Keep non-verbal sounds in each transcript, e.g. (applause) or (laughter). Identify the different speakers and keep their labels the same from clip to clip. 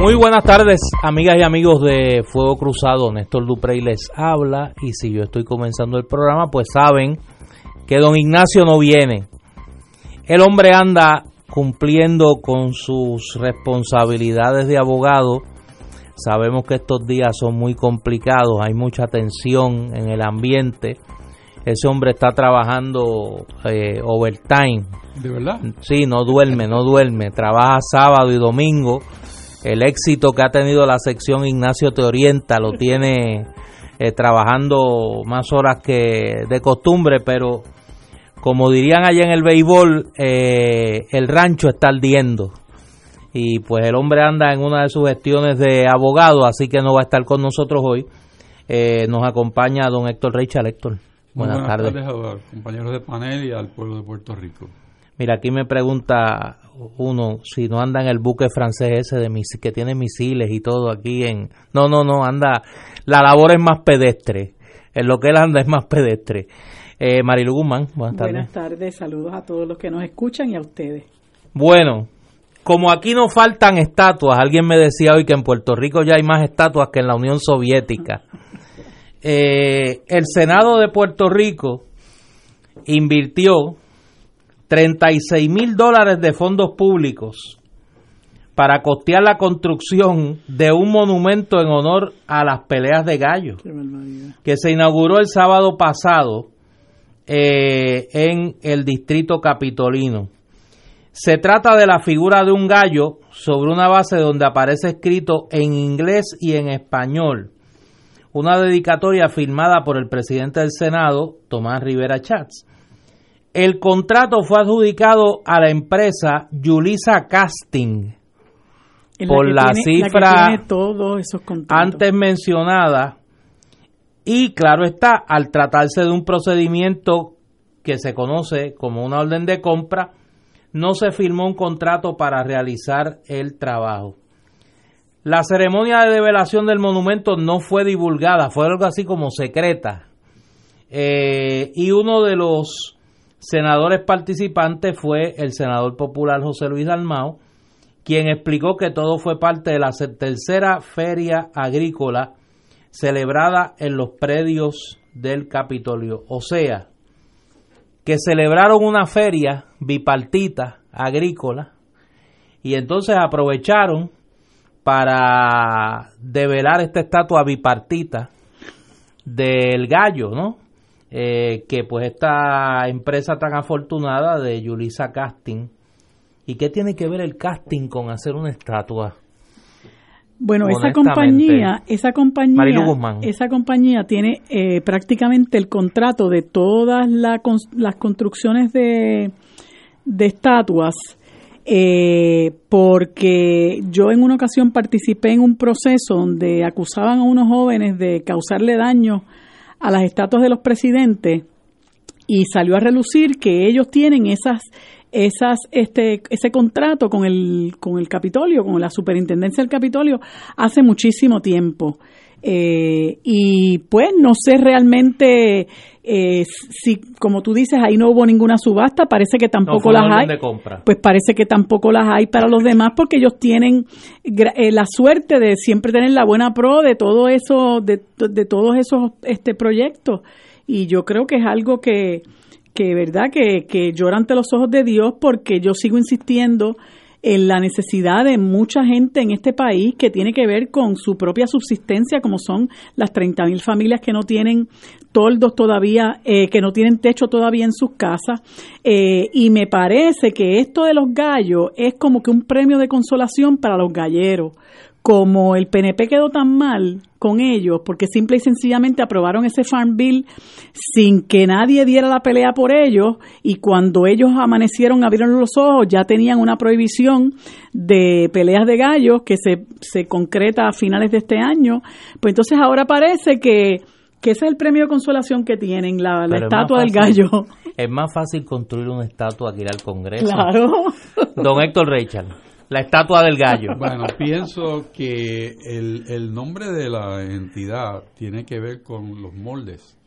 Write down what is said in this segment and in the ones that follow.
Speaker 1: Muy buenas tardes, amigas y amigos de Fuego Cruzado. Néstor Duprey les habla y si yo estoy comenzando el programa, pues saben que don Ignacio no viene. El hombre anda cumpliendo con sus responsabilidades de abogado. Sabemos que estos días son muy complicados, hay mucha tensión en el ambiente. Ese hombre está trabajando eh, overtime.
Speaker 2: ¿De verdad?
Speaker 1: Sí, no duerme, no duerme. Trabaja sábado y domingo el éxito que ha tenido la sección Ignacio Te Orienta lo tiene eh, trabajando más horas que de costumbre, pero como dirían allá en el béisbol, eh, el rancho está ardiendo. Y pues el hombre anda en una de sus gestiones de abogado, así que no va a estar con nosotros hoy. Eh, nos acompaña don Héctor Reichal. Héctor,
Speaker 2: buenas, buenas tardes. tardes a los compañeros de panel y al pueblo de Puerto Rico.
Speaker 1: Mira, aquí me pregunta uno si no anda en el buque francés ese de mis, que tiene misiles y todo aquí en... No, no, no, anda... La labor es más pedestre. En lo que él anda es más pedestre. Eh, Marilu Guzmán, buenas tardes.
Speaker 3: Buenas tardes, saludos a todos los que nos escuchan y a ustedes.
Speaker 1: Bueno, como aquí no faltan estatuas, alguien me decía hoy que en Puerto Rico ya hay más estatuas que en la Unión Soviética. (laughs) Eh, el Senado de Puerto Rico invirtió 36 mil dólares de fondos públicos para costear la construcción de un monumento en honor a las peleas de gallo, que se inauguró el sábado pasado eh, en el distrito capitolino. Se trata de la figura de un gallo sobre una base donde aparece escrito en inglés y en español una dedicatoria firmada por el presidente del Senado, Tomás Rivera Chats. El contrato fue adjudicado a la empresa Yulisa Casting por la, cifra antes mencionada y claro está, al tratarse de un procedimiento que se conoce como una orden de compra, no se firmó un contrato para realizar el trabajo. La ceremonia de develación del monumento no fue divulgada, fue algo así como secreta. Eh, y uno de los senadores participantes fue el senador popular José Luis Dalmao, quien explicó que todo fue parte de la tercera feria agrícola celebrada en los predios del Capitolio. O sea, que celebraron una feria bipartita agrícola y entonces aprovecharon para develar esta estatua bipartita del gallo, ¿no? Eh, que pues esta empresa tan afortunada de Yulisa Casting. ¿Y qué tiene que ver el casting con hacer una estatua?
Speaker 3: Bueno, esa compañía, esa compañía, esa compañía tiene eh, prácticamente el contrato de todas las construcciones de, de estatuas, eh, porque yo en una ocasión participé en un proceso donde acusaban a unos jóvenes de causarle daño a las estatuas de los presidentes y salió a relucir que ellos tienen esas esas este ese contrato con el con el Capitolio, con la Superintendencia del Capitolio hace muchísimo tiempo. Eh, y pues no sé realmente eh, si, como tú dices, ahí no hubo ninguna subasta, parece que tampoco las hay. Pues parece que tampoco las hay para los demás porque ellos tienen eh, la suerte de siempre tener la buena pro de todo eso, de, de todos esos este proyectos. Y yo creo que es algo que, que verdad, que, que llora ante los ojos de Dios porque yo sigo insistiendo en la necesidad de mucha gente en este país que tiene que ver con su propia subsistencia, como son las 30.000 familias que no tienen toldos todavía, eh, que no tienen techo todavía en sus casas. Eh, y me parece que esto de los gallos es como que un premio de consolación para los galleros como el PNP quedó tan mal con ellos, porque simple y sencillamente aprobaron ese Farm Bill sin que nadie diera la pelea por ellos, y cuando ellos amanecieron, abrieron los ojos, ya tenían una prohibición de peleas de gallos que se, se concreta a finales de este año, pues entonces ahora parece que, ese es el premio de consolación que tienen, la, estatua del gallo.
Speaker 1: Es más fácil construir una estatua que ir al Congreso.
Speaker 3: Claro.
Speaker 1: Don Héctor Richard. La estatua del gallo. (laughs)
Speaker 2: Bueno, pienso que el, el nombre de la entidad tiene que ver con los moldes,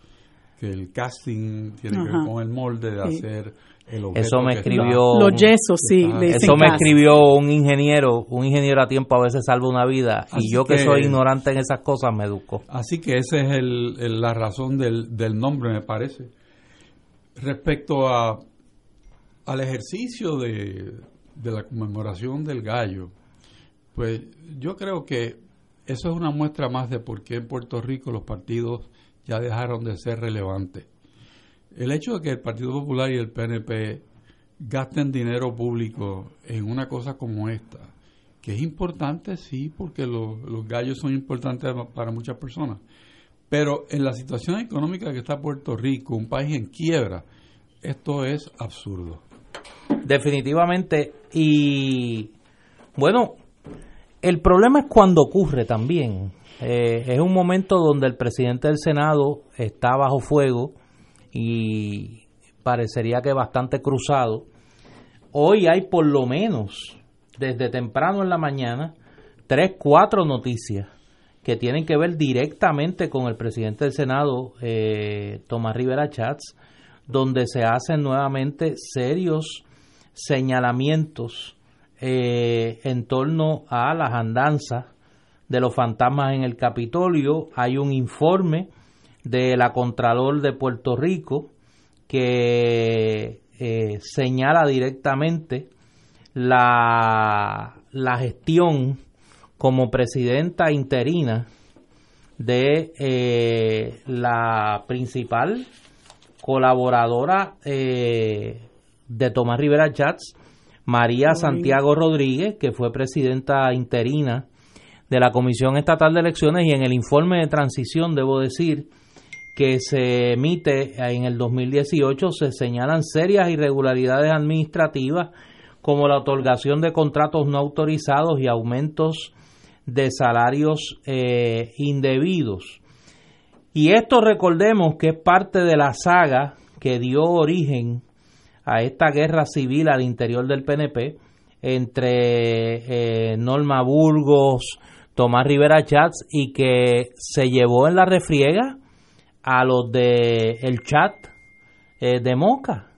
Speaker 2: que el casting tiene que ver con el molde de hacer el objeto
Speaker 1: Eso me escribió
Speaker 3: los yesos, sí.
Speaker 1: Eso me escribió un ingeniero, un ingeniero a tiempo a veces salva una vida y yo que, soy ignorante en esas cosas me educo.
Speaker 2: Así que esa es el, la razón del, del nombre, me parece. Respecto a al ejercicio de, de la conmemoración del gallo, pues yo creo que eso es una muestra más de por qué en Puerto Rico los partidos ya dejaron de ser relevantes. El hecho de que el Partido Popular y el PNP gasten dinero público en una cosa como esta, que es importante, sí, porque los gallos son importantes para muchas personas, pero en la situación económica que está Puerto Rico, un país en quiebra, esto es absurdo.
Speaker 1: Definitivamente. Y bueno, el problema es cuando ocurre también. Eh, es un momento donde el presidente del Senado está bajo fuego y parecería que bastante cruzado. Hoy hay por lo menos, desde temprano en la mañana, tres, cuatro noticias que tienen que ver directamente con el presidente del Senado, eh, Tomás Rivera Chats, donde se hacen nuevamente serios señalamientos eh, en torno a las andanzas de los fantasmas en el Capitolio. Hay un informe de la Contralor de Puerto Rico que eh, señala directamente la, la, gestión como presidenta interina de eh, la principal colaboradora de Tomás Rivera Chats, María Santiago Rodríguez, que fue presidenta interina de la Comisión Estatal de Elecciones y en el informe de transición, debo decir, que se emite en el 2018 se señalan serias irregularidades administrativas como la otorgación de contratos no autorizados y aumentos de salarios eh, indebidos. Y esto recordemos que es parte de la saga que dio origen a esta guerra civil al interior del PNP entre eh, Norma Burgos, Tomás Rivera Chats y que se llevó en la refriega a los de el chat eh, de Moca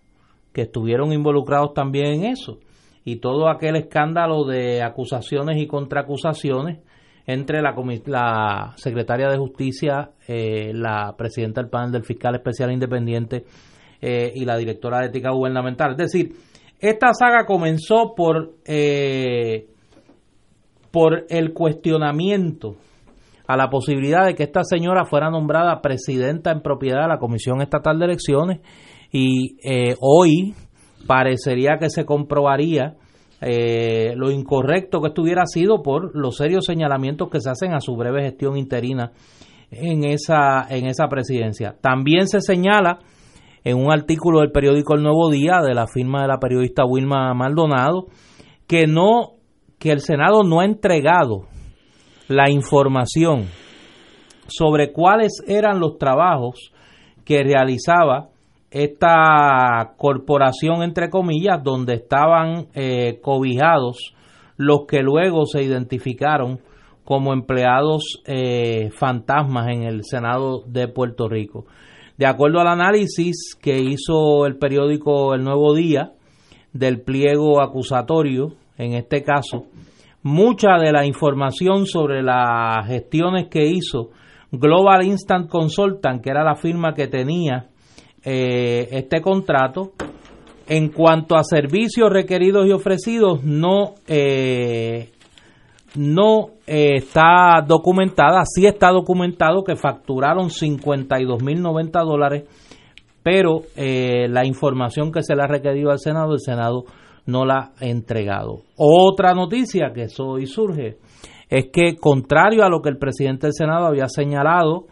Speaker 1: que estuvieron involucrados también en eso. Y todo aquel escándalo de acusaciones y contraacusaciones entre la, la secretaria de Justicia, eh, la presidenta del panel del fiscal especial independiente eh, y la directora de ética gubernamental. Es decir, esta saga comenzó por, eh, por el cuestionamiento a la posibilidad de que esta señora fuera nombrada presidenta en propiedad de la Comisión Estatal de Elecciones y eh, hoy parecería que se comprobaría lo incorrecto que estuviera sido por los serios señalamientos que se hacen a su breve gestión interina en esa, en esa presidencia. También se señala en un artículo del periódico El Nuevo Día de la firma de la periodista Wilma Maldonado que no que el Senado no ha entregado la información sobre cuáles eran los trabajos que realizaba esta corporación entre comillas donde estaban eh, cobijados los que luego se identificaron como empleados eh, fantasmas en el Senado de Puerto Rico. De acuerdo al análisis que hizo el periódico El Nuevo Día del pliego acusatorio, en este caso, mucha de la información sobre las gestiones que hizo Global Instant Consultant, que era la firma que tenía eh, este contrato, en cuanto a servicios requeridos y ofrecidos, no eh, no eh, está documentada, sí está documentado que facturaron 52.090 dólares, pero eh, la información que se le ha requerido al Senado, el Senado no la ha entregado. Otra noticia que hoy surge es que contrario a lo que el presidente del Senado había señalado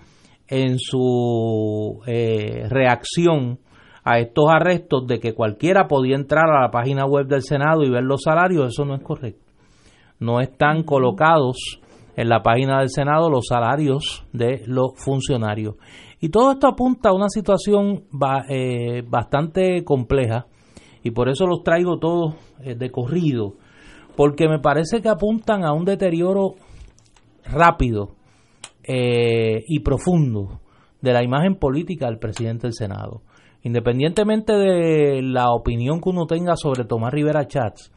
Speaker 1: en su eh, reacción a estos arrestos de que cualquiera podía entrar a la página web del Senado y ver los salarios, eso no es correcto. No están colocados en la página del Senado los salarios de los funcionarios. Y todo esto apunta a una situación eh, bastante compleja y por eso los traigo todos eh, de corrido, porque me parece que apuntan a un deterioro rápido eh, y profundo de la imagen política del presidente del Senado. Independientemente de la opinión que uno tenga sobre Tomás Rivera Chats,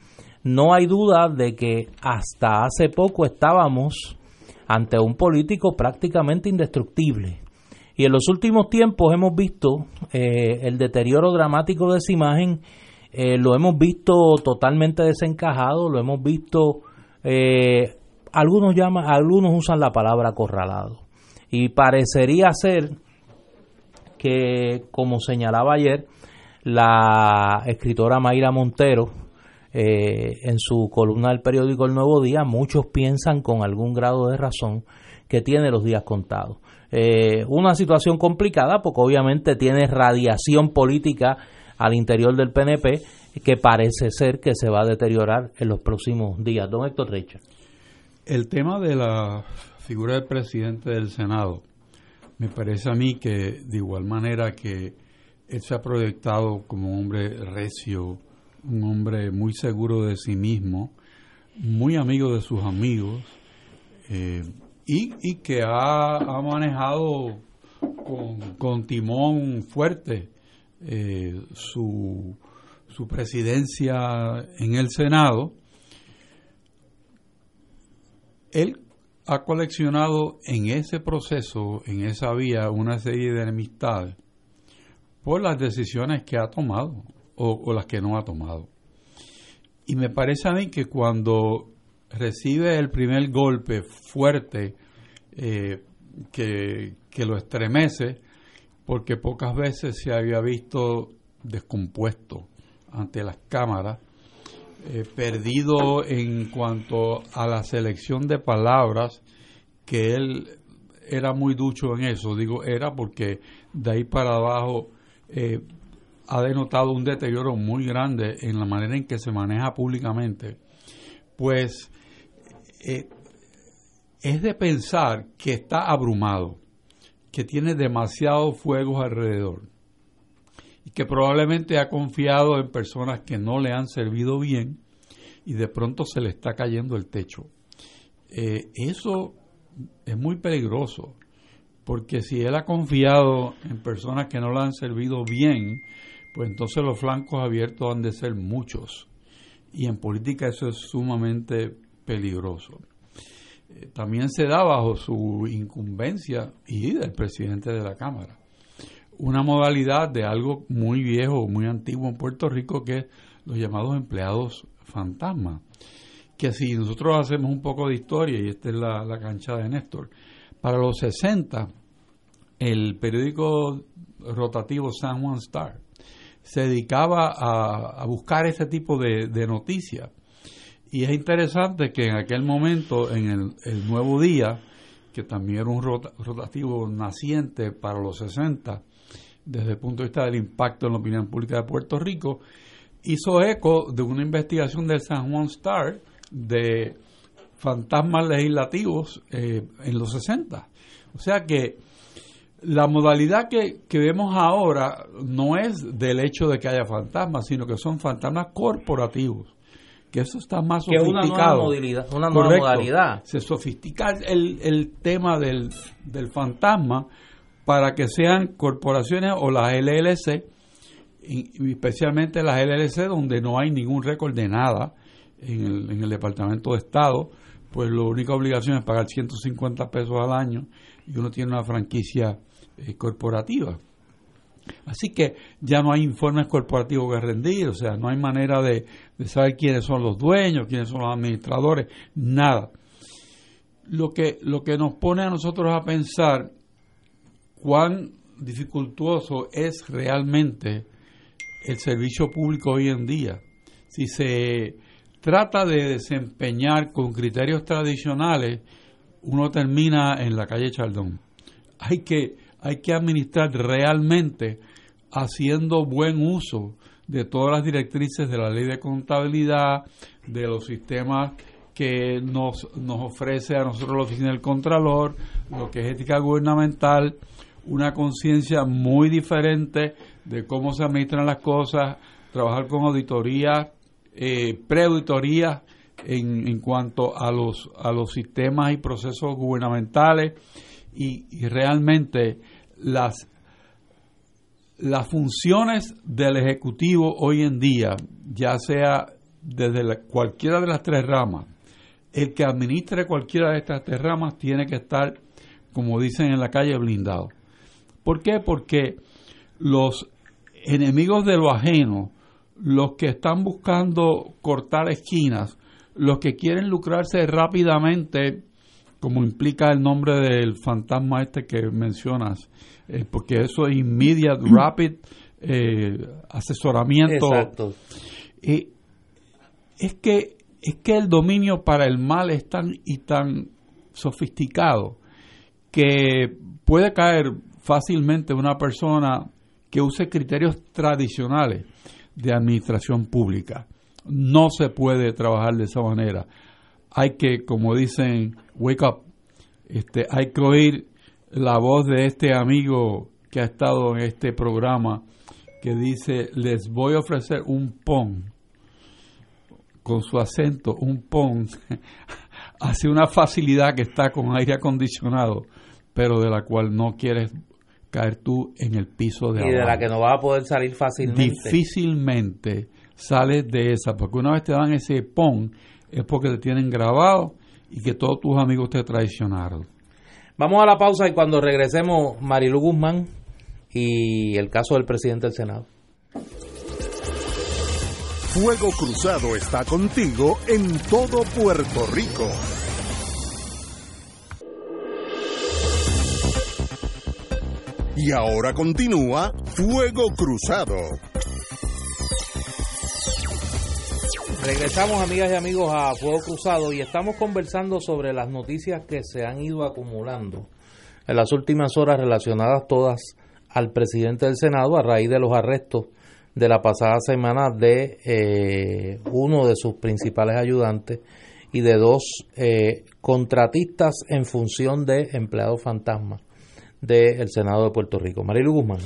Speaker 1: no hay duda de que hasta hace poco estábamos ante un político prácticamente indestructible y en los últimos tiempos hemos visto eh, el deterioro dramático de esa imagen, eh, lo hemos visto totalmente desencajado, lo hemos visto, eh, algunos, llaman, algunos usan la palabra acorralado. Y parecería ser que, como señalaba ayer la escritora Mayra Montero, en su columna del periódico El Nuevo Día, muchos piensan con algún grado de razón que tiene los días contados. Eh, una situación complicada porque obviamente tiene radiación política al interior del PNP que parece ser que se va a deteriorar en los próximos días. Don Héctor Recha.
Speaker 2: El tema de la figura del presidente del Senado, me parece a mí que de igual manera que él se ha proyectado como un hombre recio, un hombre muy seguro de sí mismo, muy amigo de sus amigos, eh, y, que ha, manejado con, timón fuerte eh, su, su presidencia en el Senado, él ha coleccionado en ese proceso, en esa vía, una serie de enemistades por las decisiones que ha tomado o, las que no ha tomado. Y me parece a mí que cuando recibe el primer golpe fuerte eh, que, lo estremece, porque pocas veces se había visto descompuesto ante las cámaras, eh, perdido en cuanto a la selección de palabras, que él era muy ducho en eso, digo era porque de ahí para abajo eh, ha denotado un deterioro muy grande en la manera en que se maneja públicamente, pues es de pensar que está abrumado, que tiene demasiados fuegos alrededor y que probablemente ha confiado en personas que no le han servido bien y de pronto se le está cayendo el techo. Eh, eso es muy peligroso, porque si él ha confiado en personas que no le han servido bien, pues entonces los flancos abiertos han de ser muchos. Y en política eso es sumamente peligroso. Eh, también se da bajo su incumbencia y del presidente de la Cámara. Una modalidad de algo muy viejo, muy antiguo en Puerto Rico, que es los llamados empleados fantasma. Que si nosotros hacemos un poco de historia, y esta es la, la cancha de Néstor, para los 60, el periódico rotativo San Juan Star se dedicaba a, buscar ese tipo de, noticias y es interesante que en aquel momento, en el, Nuevo Día, que también era un rotativo naciente para los 60, desde el punto de vista del impacto en la opinión pública de Puerto Rico, hizo eco de una investigación del San Juan Star de fantasmas legislativos eh, en los 60. O sea que la modalidad que, que, vemos ahora no es del hecho de que haya fantasmas, sino que son fantasmas corporativos que eso está más sofisticado.
Speaker 1: una nueva, modalidad.
Speaker 2: Se sofistica el, el tema del, del fantasma para que sean corporaciones o las LLC, y especialmente las LLC donde no hay ningún récord de nada en el, en el Departamento de Estado, pues la única obligación es pagar 150 pesos al año y uno tiene una franquicia eh, corporativa. Así que ya no hay informes corporativos que rendir, o sea, no hay manera de, saber quiénes son los dueños, quiénes son los administradores, nada. Lo que, lo que nos pone a nosotros a pensar cuán dificultoso es realmente el servicio público hoy en día. Si se trata de desempeñar con criterios tradicionales, uno termina en la calle Chaldón. Hay que, hay que administrar realmente haciendo buen uso de todas las directrices de la ley de contabilidad, de los sistemas que nos, nos ofrece a nosotros la Oficina del Contralor, lo que es ética gubernamental, una conciencia muy diferente de cómo se administran las cosas, trabajar con auditoría, eh, preauditoría en, en cuanto a los, a los sistemas y procesos gubernamentales. Y realmente las las funciones del Ejecutivo hoy en día, ya sea desde cualquiera de las tres ramas, el que administre cualquiera de estas tres ramas tiene que estar, como dicen en la calle, blindado. ¿Por qué? Porque los enemigos de lo ajeno, los que están buscando cortar esquinas, los que quieren lucrarse rápidamente, como implica el nombre del fantasma este que mencionas, eh, porque eso es immediate, rapid eh, asesoramiento. Exacto. es que es que el dominio para el mal es tan y tan sofisticado que puede caer fácilmente una persona que use criterios tradicionales de administración pública. No se puede trabajar de esa manera. Hay que, como dicen, wake up. Este, hay que oír la voz de este amigo que ha estado en este programa que dice, les voy a ofrecer un pon, con su acento, un pon, (laughs) hace una facilidad que está con aire acondicionado, pero de la cual no quieres caer tú en el piso de
Speaker 1: Y de la que no vas a poder salir fácilmente.
Speaker 2: Difícilmente sales de esa, porque una vez te dan ese pon, es porque te tienen grabado y que todos tus amigos te traicionaron.
Speaker 1: Vamos a la pausa y cuando regresemos, Marilu Guzmán y el caso del presidente del Senado.
Speaker 4: Fuego Cruzado está contigo en todo Puerto Rico. Y ahora continúa Fuego Cruzado.
Speaker 1: Regresamos amigas y amigos a Fuego Cruzado y estamos conversando sobre las noticias que se han ido acumulando en las últimas horas relacionadas todas al presidente del Senado a raíz de los arrestos de la pasada semana de eh, uno de sus principales ayudantes y de dos eh, contratistas en función de empleados fantasma del Senado de Puerto Rico. Marilu Guzmán.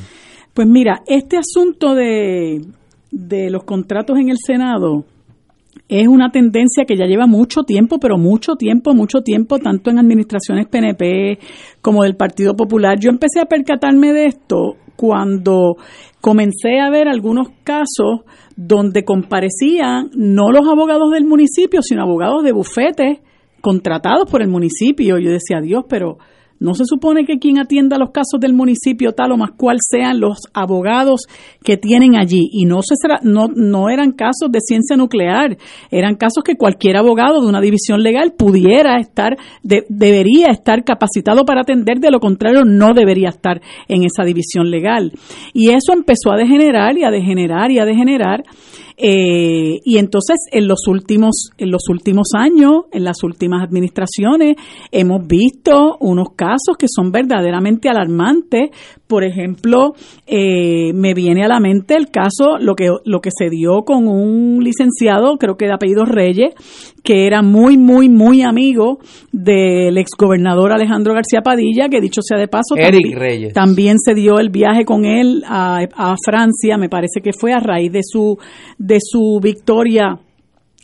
Speaker 3: Pues mira, este asunto de, de los contratos en el Senado es una tendencia que ya lleva mucho tiempo, pero mucho tiempo, mucho tiempo, tanto en administraciones PNP como del Partido Popular. Yo empecé a percatarme de esto cuando comencé a ver algunos casos donde comparecían no los abogados del municipio, sino abogados de bufetes contratados por el municipio. Yo decía, Dios, pero no se supone que quien atienda los casos del municipio tal o más cual sean los abogados que tienen allí. Y no, se no, no eran casos de ciencia nuclear, eran casos que cualquier abogado de una división legal pudiera estar, debería estar capacitado para atender, de lo contrario no debería estar en esa división legal. Y eso empezó a degenerar y a degenerar y a degenerar eh, y entonces en los últimos en los últimos años, en las últimas administraciones, hemos visto unos casos que son verdaderamente alarmantes. Por ejemplo, eh, me viene a la mente el caso lo que lo que se dio con un licenciado, creo que de apellido Reyes, que era muy, muy, muy amigo del exgobernador Alejandro García Padilla, que dicho sea de paso,
Speaker 1: también,
Speaker 3: también, se dio el viaje con él a, a, Francia, me parece que fue a raíz de su, de su victoria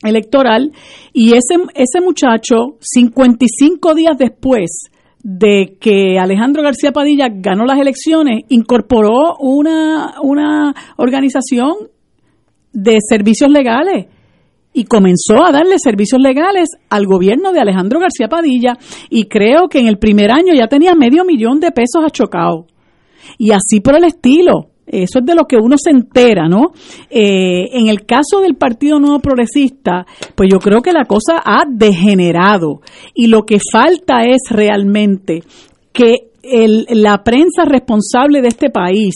Speaker 3: electoral, y ese, ese muchacho, 55 días después, de que Alejandro García Padilla ganó las elecciones, incorporó una, una organización de servicios legales y comenzó a darle servicios legales al gobierno de Alejandro García Padilla y creo que en el primer año ya tenía medio millón de pesos achocado. Y así por el estilo. Eso es de lo que uno se entera, ¿no? Eh, en el caso del Partido Nuevo Progresista, pues yo creo que la cosa ha degenerado y lo que falta es realmente que el, la prensa responsable de este país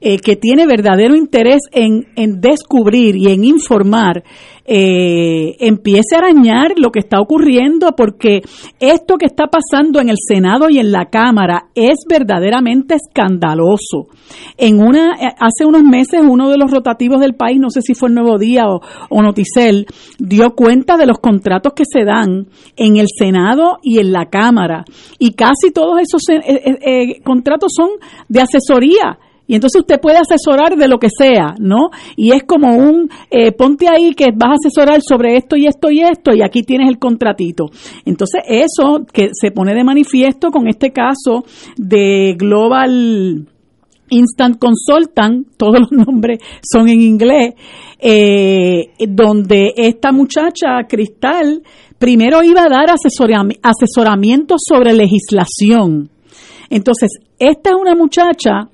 Speaker 3: eh, que tiene verdadero interés en, en descubrir y en informar eh, empiece a arañar lo que está ocurriendo, porque esto que está pasando en el Senado y en la Cámara es verdaderamente escandaloso. En una, eh, hace unos meses, uno de los rotativos del país, no sé si fue el Nuevo Día o, Noticel, dio cuenta de los contratos que se dan en el Senado y en la Cámara. Y casi todos esos eh, contratos son de asesoría y entonces usted puede asesorar de lo que sea, ¿no? Y es como un, eh, ponte ahí que vas a asesorar sobre esto y esto y esto y aquí tienes el contratito. Entonces eso que se pone de manifiesto con este caso de Global Instant Consultant, todos los nombres son en inglés, eh, donde esta muchacha, Cristal, primero iba a dar asesoramiento sobre legislación. Entonces, esta es una muchacha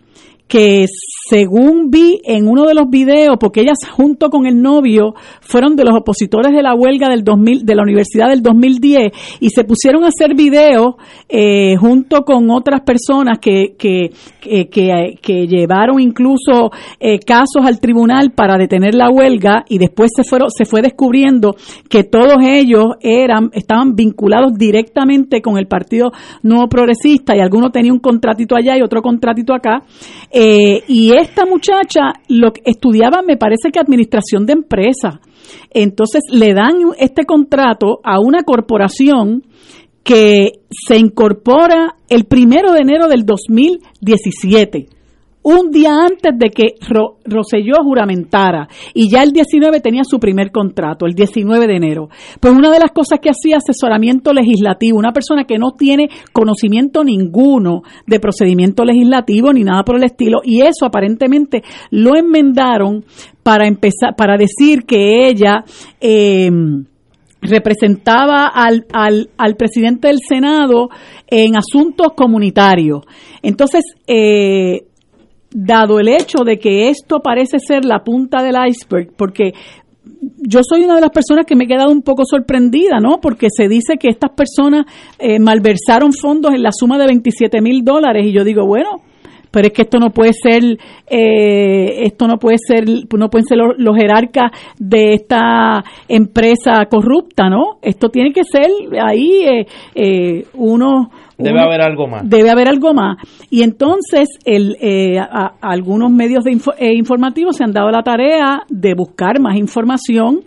Speaker 3: que según vi en uno de los videos, porque ellas junto con el novio fueron de los opositores de la huelga del 2000, de la universidad del 2010 y se pusieron a hacer videos eh, junto con otras personas que, que, que, llevaron incluso eh, casos al tribunal para detener la huelga y después se fueron, se fue descubriendo que todos ellos eran, estaban vinculados directamente con el Partido Nuevo Progresista y alguno tenía un contratito allá y otro contratito acá. Eh, y esta muchacha lo estudiaba, me parece que administración de empresa. Entonces le dan este contrato a una corporación que se incorpora el primero de enero del 2017 un día antes de que Ro Roselló juramentara y ya el 19 tenía su primer contrato, el 19 de enero. Pues una de las cosas que hacía asesoramiento legislativo, una persona que no tiene conocimiento ninguno de procedimiento legislativo ni nada por el estilo y eso aparentemente lo enmendaron para empezar para decir que ella eh, representaba al, al, al, presidente del Senado en asuntos comunitarios. Entonces, eh, dado el hecho de que esto parece ser la punta del iceberg, porque yo soy una de las personas que me he quedado un poco sorprendida, ¿no? Porque se dice que estas personas eh, malversaron fondos en la suma de 27 mil dólares y yo digo, bueno, pero es que esto no puede ser, eh, esto no puede ser, no pueden ser los, jerarcas de esta empresa corrupta, ¿no? Esto tiene que ser ahí eh, uno
Speaker 1: Debe haber algo más.
Speaker 3: Debe haber algo más. Y entonces el, eh, algunos medios de eh, informativos se han dado la tarea de buscar más información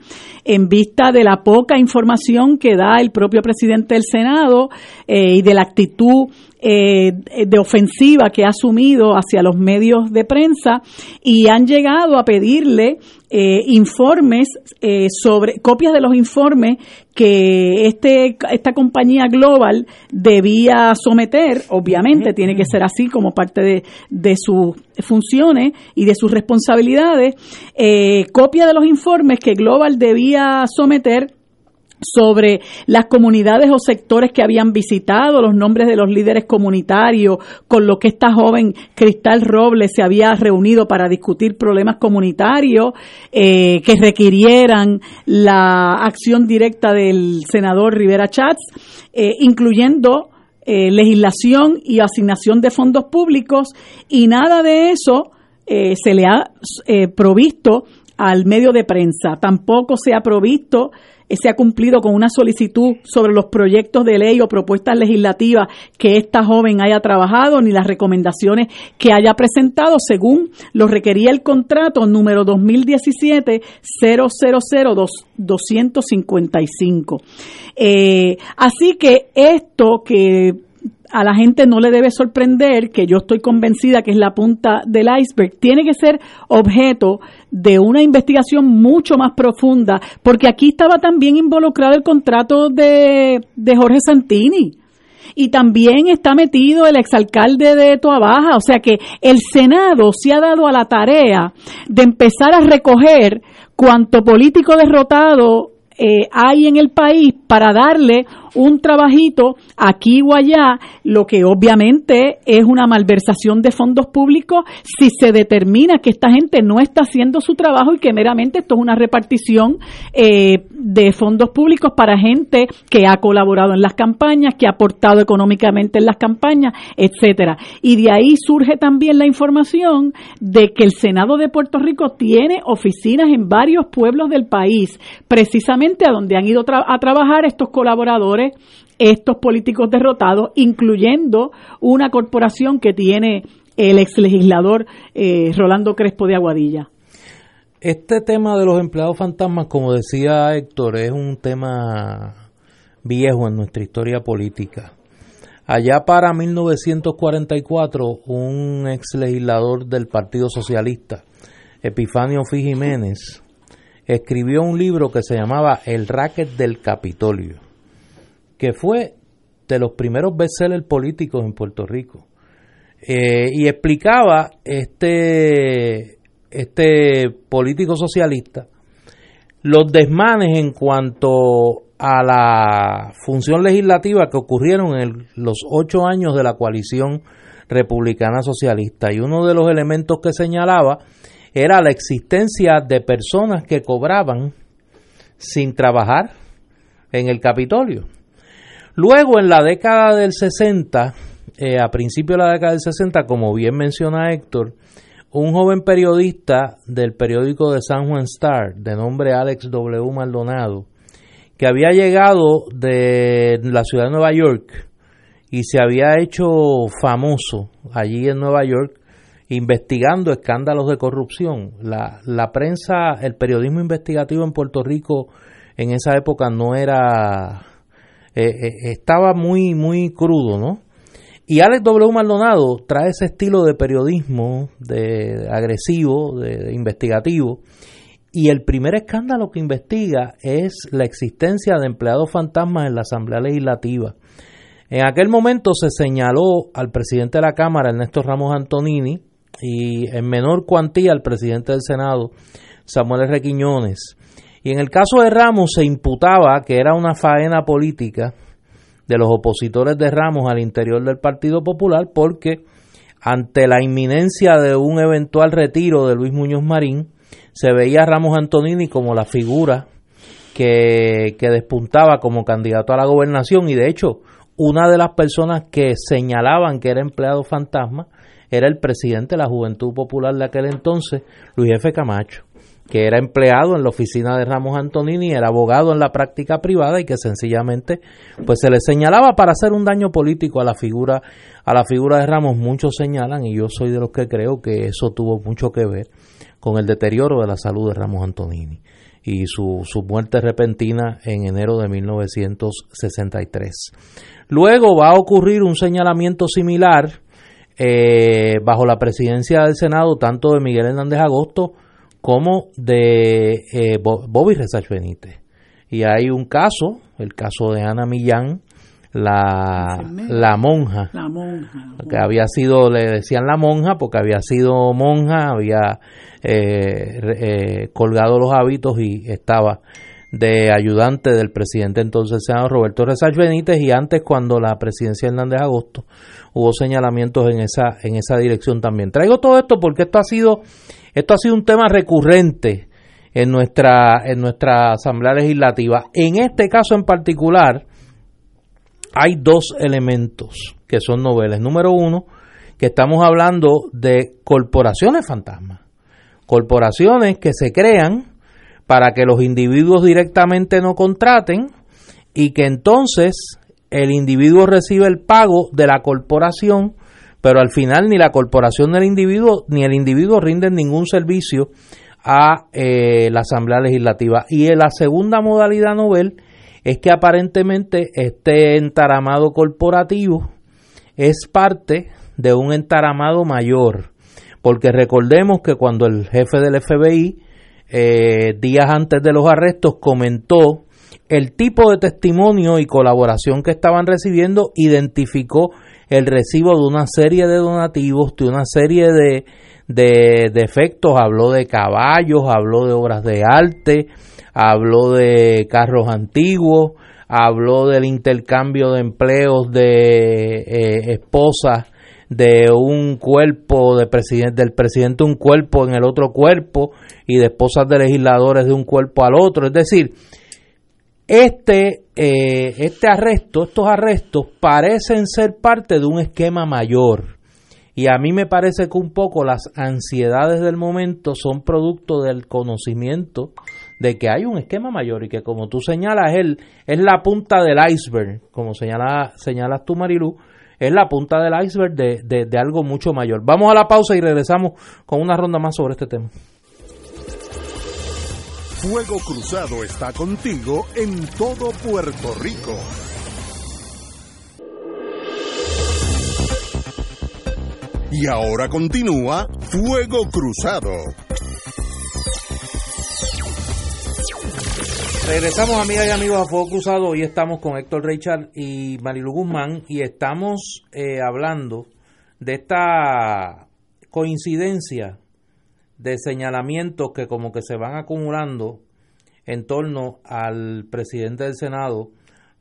Speaker 3: en vista de la poca información que da el propio presidente del Senado eh, y de la actitud eh, de ofensiva que ha asumido hacia los medios de prensa y han llegado a pedirle eh, informes eh, sobre copias de los informes que este esta compañía global debía someter. Obviamente tiene que ser así como parte de, de sus funciones y de sus responsabilidades eh, copia de los informes que global debía someter sobre las comunidades o sectores que habían visitado, los nombres de los líderes comunitarios, con lo que esta joven Cristal Robles se había reunido para discutir problemas comunitarios eh, que requirieran la acción directa del senador Rivera Chats, eh, incluyendo eh, legislación y asignación de fondos públicos, y nada de eso se le ha provisto al medio de prensa. Tampoco se ha provisto se ha cumplido con una solicitud sobre los proyectos de ley o propuestas legislativas que esta joven haya trabajado ni las recomendaciones que haya presentado según lo requería el contrato número 2017 255 eh, así que esto que a la gente no le debe sorprender, que yo estoy convencida que es la punta del iceberg, tiene que ser objeto de una investigación mucho más profunda, porque aquí estaba también involucrado el contrato de, de Jorge Santini. Y también está metido el exalcalde de Toabaja. O sea que el Senado se ha dado a la tarea de empezar a recoger cuanto político derrotado eh, hay en el país para darle un trabajito aquí o allá, lo que obviamente es una malversación de fondos públicos si se determina que esta gente no está haciendo su trabajo y que meramente esto es una repartición eh, de fondos públicos para gente que ha colaborado en las campañas, que ha aportado económicamente en las campañas, etcétera. Y de ahí surge también la información de que el Senado de Puerto Rico tiene oficinas en varios pueblos del país, precisamente a donde han ido a trabajar estos colaboradores, estos políticos derrotados, incluyendo una corporación que tiene el ex legislador eh, Rolando Crespo de Aguadilla.
Speaker 1: Este tema de los empleados fantasmas, como decía Héctor, es un tema viejo en nuestra historia política. Allá para 1944, un ex legislador del Partido Socialista, Epifanio Fi Jiménez, escribió un libro que se llamaba El racket del Capitolio, que fue de los primeros bestsellers políticos en Puerto Rico. Eh, y explicaba este, este político socialista los desmanes en cuanto a la función legislativa que ocurrieron en los ocho años de la coalición republicana socialista. Y uno de los elementos que señalaba era la existencia de personas que cobraban sin trabajar en el Capitolio. Luego, en la década del 60, eh, a principios de la década del 60, como bien menciona Héctor, un joven periodista del periódico de San Juan Star, de nombre Alex W. Maldonado, que había llegado de la ciudad de Nueva York y se había hecho famoso allí en Nueva York investigando escándalos de corrupción. La, la prensa, el periodismo investigativo en Puerto Rico en esa época no era, eh, eh, estaba muy, muy crudo, ¿no? Y Alex W. Maldonado trae ese estilo de periodismo, de, agresivo, de investigativo, y el primer escándalo que investiga es la existencia de empleados fantasmas en la Asamblea Legislativa. En aquel momento se señaló al presidente de la Cámara, Ernesto Ramos Antonini, y en menor cuantía al presidente del Senado, Samuel R. Quiñones. Y en el caso de Ramos se imputaba que era una faena política de los opositores de Ramos al interior del Partido Popular porque ante la inminencia de un eventual retiro de Luis Muñoz Marín, se veía a Ramos Antonini como la figura que, que despuntaba como candidato a la gobernación y de hecho una de las personas que señalaban que era empleado fantasma era el presidente de la Juventud Popular de aquel entonces, Luis F. Camacho, que era empleado en la oficina de Ramos Antonini, era abogado en la práctica privada y que sencillamente pues se le señalaba para hacer un daño político a la figura a la figura de Ramos. Muchos señalan y yo soy de los que creo que eso tuvo mucho que ver con el deterioro de la salud de Ramos Antonini y su, su muerte repentina en enero de 1963. Luego va a ocurrir un señalamiento similar eh, bajo la presidencia del Senado, tanto de Miguel Hernández Agosto como de eh, Bobby Resach Benítez. Y hay un caso, el caso de Ana Millán, la, la monja, la monja, que había sido, le decían la monja porque había sido monja, había eh, eh, colgado los hábitos y estaba de ayudante del presidente entonces senador Roberto Resach Benítez y antes cuando la presidencia de Hernández Agosto hubo señalamientos en esa en esa dirección también. Traigo todo esto porque esto ha sido esto ha sido un tema recurrente en nuestra en Asamblea Legislativa. En este caso en particular hay dos elementos que son noveles. Número uno, que estamos hablando de corporaciones fantasmas. Corporaciones que se crean para que los individuos directamente no contraten y que entonces el individuo recibe el pago de la corporación, pero al final ni la corporación del individuo ni el individuo rinden ningún servicio a eh, la Asamblea Legislativa. Y la segunda modalidad novel es que aparentemente este entaramado corporativo es parte de un entaramado mayor, porque recordemos que cuando el jefe del FBI, eh, días antes de los arrestos, comentó el tipo de testimonio y colaboración que estaban recibiendo identificó el recibo de una serie de donativos, de una serie de, de, efectos, habló de caballos, habló de obras de arte, habló de carros antiguos, habló del intercambio de empleos de eh, esposas de un cuerpo de presidente del presidente un cuerpo en el otro cuerpo y de esposas de legisladores de un cuerpo al otro. Es decir este eh, este arresto estos arrestos parecen ser parte de un esquema mayor y a mí me parece que un poco las ansiedades del momento son producto del conocimiento de que hay un esquema mayor y que como tú señalas, él es la punta del iceberg, como señala, señalas tú Marilu, es la punta del iceberg de, de, de algo mucho mayor. Vamos a la pausa y regresamos con una ronda más sobre este tema.
Speaker 4: Fuego Cruzado está contigo en todo Puerto Rico. Y ahora continúa Fuego Cruzado.
Speaker 1: Regresamos, amigas y amigos, a Fuego Cruzado. Hoy estamos con Héctor Richard y Marilu Guzmán y estamos eh, hablando de esta coincidencia de señalamientos que como que se van acumulando en torno al presidente del Senado,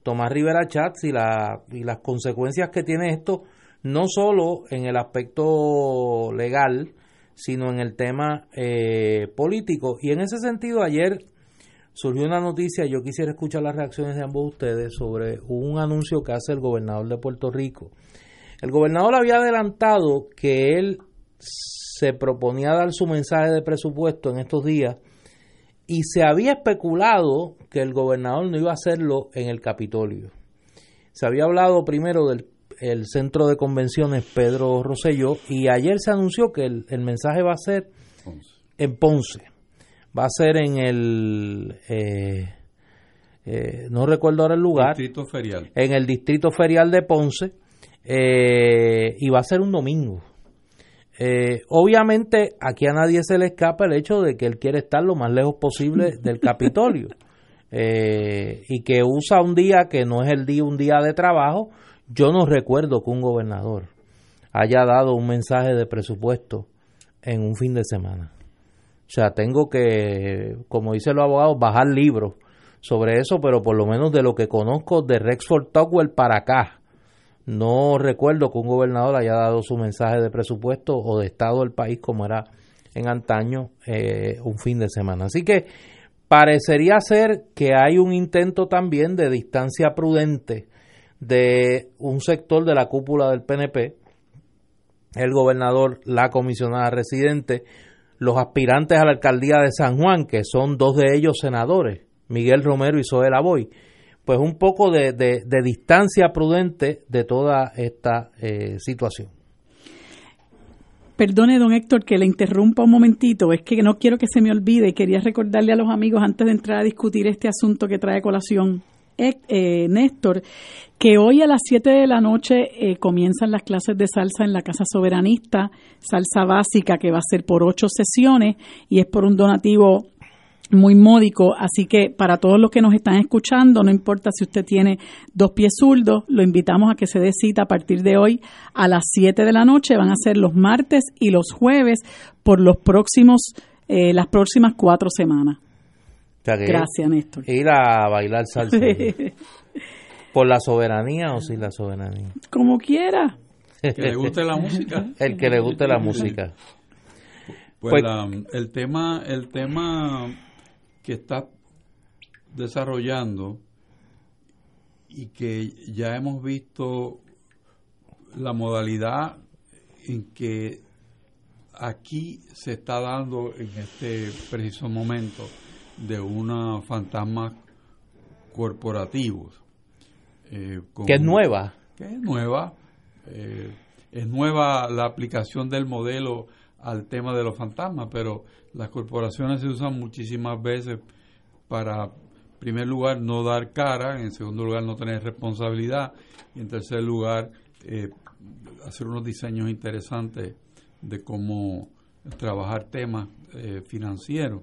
Speaker 1: Tomás Rivera Chats, y, la, y las consecuencias que tiene esto, no solo en el aspecto legal, sino en el tema eh, político. Y en ese sentido, ayer surgió una noticia, yo quisiera escuchar las reacciones de ambos ustedes sobre un anuncio que hace el gobernador de Puerto Rico. El gobernador había adelantado que él se proponía dar su mensaje de presupuesto en estos días y se había especulado que el gobernador no iba a hacerlo en el Capitolio. Se había hablado primero del centro de convenciones Pedro Rosselló y ayer se anunció que el, el mensaje va a ser en Ponce va a ser en el, eh, eh, no recuerdo ahora el lugar,
Speaker 2: distrito ferial.
Speaker 1: en el distrito ferial de Ponce, eh, y va a ser un domingo. Obviamente aquí a nadie se le escapa el hecho de que él quiere estar lo más lejos posible (laughs) del Capitolio y que usa un día que no es el día un día de trabajo. Yo no recuerdo que un gobernador haya dado un mensaje de presupuesto en un fin de semana. O sea, tengo que, como dicen los abogados, bajar libros sobre eso, pero por lo menos de lo que conozco de Rexford Tocqueville para acá, no recuerdo que un gobernador haya dado su mensaje de presupuesto o de estado del país como era en antaño eh, un fin de semana. Así que parecería ser que hay un intento también de distancia prudente de un sector de la cúpula del PNP, el gobernador, la comisionada residente, los aspirantes a la alcaldía de San Juan, que son dos de ellos senadores, Miguel Romero y Zoe Boy, pues un poco de, distancia prudente de toda esta eh, situación.
Speaker 3: Perdone, don Héctor, que le interrumpa un momentito. Es que no quiero que se me olvide. Quería recordarle a los amigos antes de entrar a discutir este asunto que trae colación eh, Néstor, que hoy a las 7 de la noche eh, comienzan las clases de salsa en la Casa Soberanista, salsa básica que va a ser por ocho sesiones y es por un donativo muy módico, así que para todos los que nos están escuchando, no importa si usted tiene dos pies zurdos, lo invitamos a que se dé cita a partir de hoy a las 7 de la noche, van a ser los martes y los jueves por los próximos, eh, las próximas cuatro semanas. Gracias, Néstor.
Speaker 1: Ir a bailar salsa. (laughs) ¿Por la soberanía o sin la soberanía?
Speaker 3: Como quiera.
Speaker 2: Que le guste la música.
Speaker 1: El que le guste la música. (laughs)
Speaker 2: Pues, pues el tema, el tema que está desarrollando y que ya hemos visto la modalidad en que aquí se está dando en este preciso momento de unos fantasmas corporativos.
Speaker 1: Eh, que es nueva.
Speaker 2: Que es nueva. Eh, es nueva la aplicación del modelo al tema de los fantasmas, pero las corporaciones se usan muchísimas veces para, en primer lugar, no dar cara, en segundo lugar, no tener responsabilidad, y en tercer lugar, eh, hacer unos diseños interesantes de cómo trabajar temas financieros.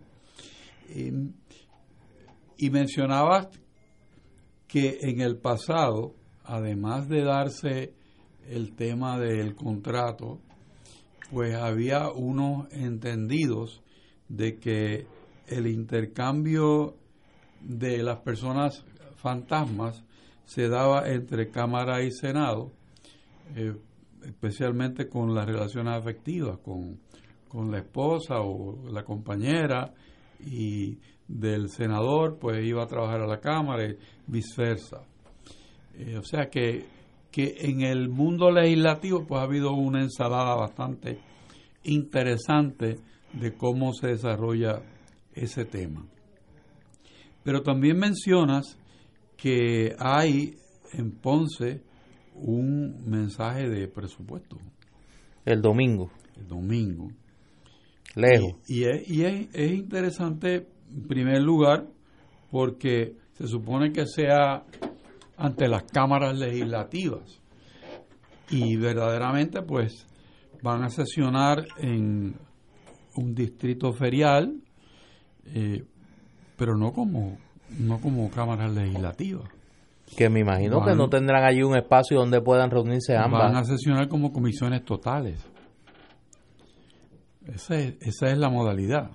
Speaker 2: Y mencionabas que en el pasado, además de darse el tema del contrato, pues había unos entendidos de que el intercambio de las personas fantasmas se daba entre Cámara y Senado, eh, especialmente con las relaciones afectivas, con, con la esposa o la compañera y del senador, pues iba a trabajar a la Cámara y viceversa. Eh, o sea que, que en el mundo legislativo pues ha habido una ensalada bastante interesante de cómo se desarrolla ese tema. Pero también mencionas que hay en Ponce un mensaje de presupuesto.
Speaker 1: El domingo.
Speaker 2: El domingo.
Speaker 1: Lejos.
Speaker 2: Y, es, y es, interesante, en primer lugar, porque se supone que sea ante las cámaras legislativas. Y verdaderamente, pues, van a sesionar en un distrito ferial, eh, pero no como, no como cámaras legislativas.
Speaker 1: Que me imagino que no tendrán allí un espacio donde puedan reunirse ambas.
Speaker 2: Van a sesionar como comisiones totales. Esa es, esa es la modalidad,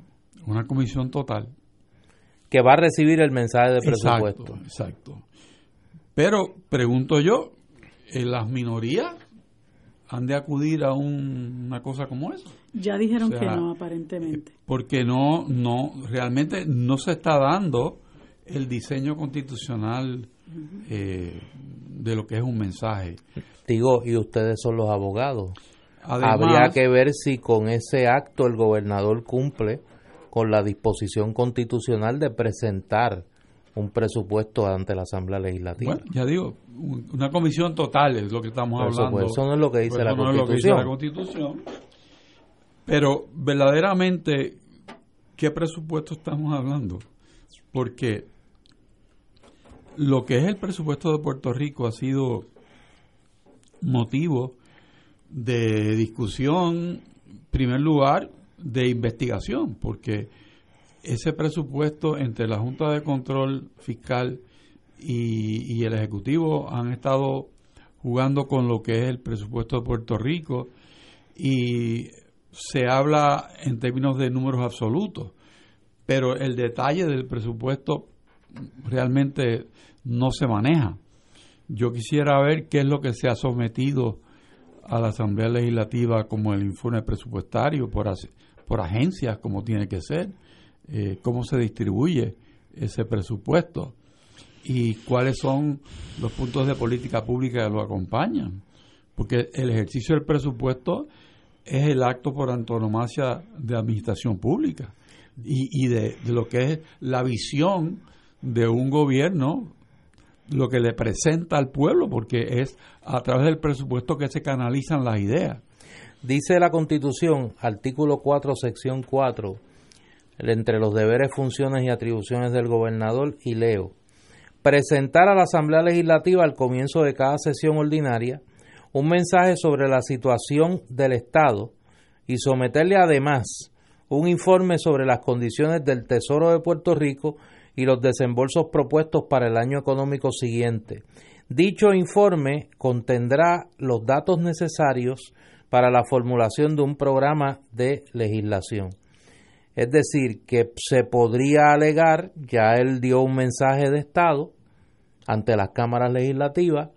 Speaker 2: una comisión total.
Speaker 1: Que va a recibir el mensaje de presupuesto.
Speaker 2: Exacto, exacto. Pero pregunto yo, ¿en las minorías han de acudir a una cosa como esa?
Speaker 3: Ya dijeron que no, aparentemente.
Speaker 2: Porque no, no, realmente no se está dando el diseño constitucional eh, de lo que es un mensaje.
Speaker 1: Digo, y ustedes son los abogados. Habría que ver si con ese acto el gobernador cumple con la disposición constitucional de presentar un presupuesto ante la Asamblea Legislativa.
Speaker 2: Bueno, ya digo, una comisión total es lo que estamos hablando.
Speaker 1: eso no es lo que dice, la, constitución.
Speaker 2: la Constitución. Pero verdaderamente, ¿qué presupuesto estamos hablando? Porque lo que es el presupuesto de Puerto Rico ha sido motivo de discusión, en primer lugar, de investigación, porque ese presupuesto entre la Junta de Control Fiscal y, el Ejecutivo han estado jugando con lo que es el presupuesto de Puerto Rico y se habla en términos de números absolutos, pero el detalle del presupuesto realmente no se maneja. Yo quisiera ver qué es lo que se ha sometido a la Asamblea Legislativa como el informe presupuestario por, por agencias, como tiene que ser, eh, cómo se distribuye ese presupuesto y cuáles son los puntos de política pública que lo acompañan. Porque el ejercicio del presupuesto es el acto por antonomasia de administración pública y, de, de, lo que es la visión de un gobierno, lo que le presenta al pueblo, porque es a través del presupuesto que se canalizan las ideas.
Speaker 1: Dice la Constitución, artículo 4, sección 4, entre los deberes, funciones y atribuciones del gobernador, y leo, presentar a la Asamblea Legislativa al comienzo de cada sesión ordinaria un mensaje sobre la situación del Estado y someterle además un informe sobre las condiciones del Tesoro de Puerto Rico y los desembolsos propuestos para el año económico siguiente. Dicho informe contendrá los datos necesarios para la formulación de un programa de legislación. Es decir, que se podría alegar, ya él dio un mensaje de Estado ante las cámaras legislativas,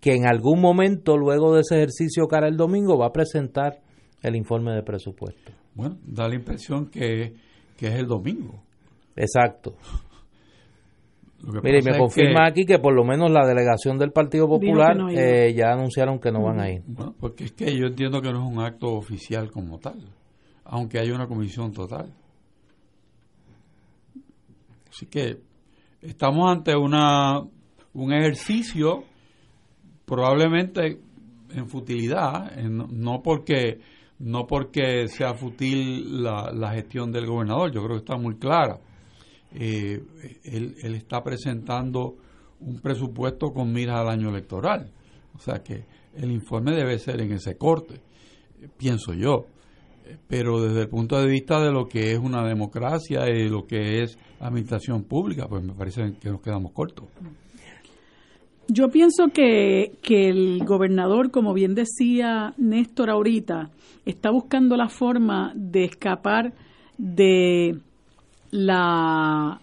Speaker 1: que en algún momento, luego de ese ejercicio cara el domingo, va a presentar el informe de presupuesto.
Speaker 2: Bueno, da la impresión que, que es el domingo.
Speaker 1: Exacto. Mire, me confirma aquí que por lo menos la delegación del Partido Popular eh, ya anunciaron que no van a ir.
Speaker 2: Bueno, porque es que yo entiendo que no es un acto oficial como tal, aunque hay una comisión total. Así que estamos ante una un ejercicio probablemente en futilidad, no porque no porque sea futil la, la gestión del gobernador, yo creo que está muy clara eh, él, está presentando un presupuesto con miras al año electoral. O sea que el informe debe ser en ese corte, pienso yo. Pero desde el punto de vista de lo que es una democracia y lo que es administración pública, pues me parece que nos quedamos cortos.
Speaker 3: Yo pienso que, que el gobernador, como bien decía Néstor ahorita, está buscando la forma de escapar de la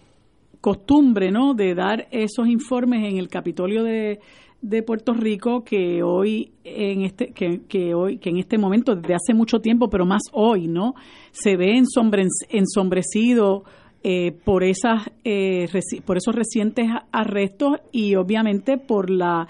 Speaker 3: costumbre, ¿no? De dar esos informes en el Capitolio de, de Puerto Rico que hoy en este que, hoy que en este momento desde hace mucho tiempo pero más hoy no se ve ensombrecido eh, por esas eh, por esos recientes arrestos y obviamente por la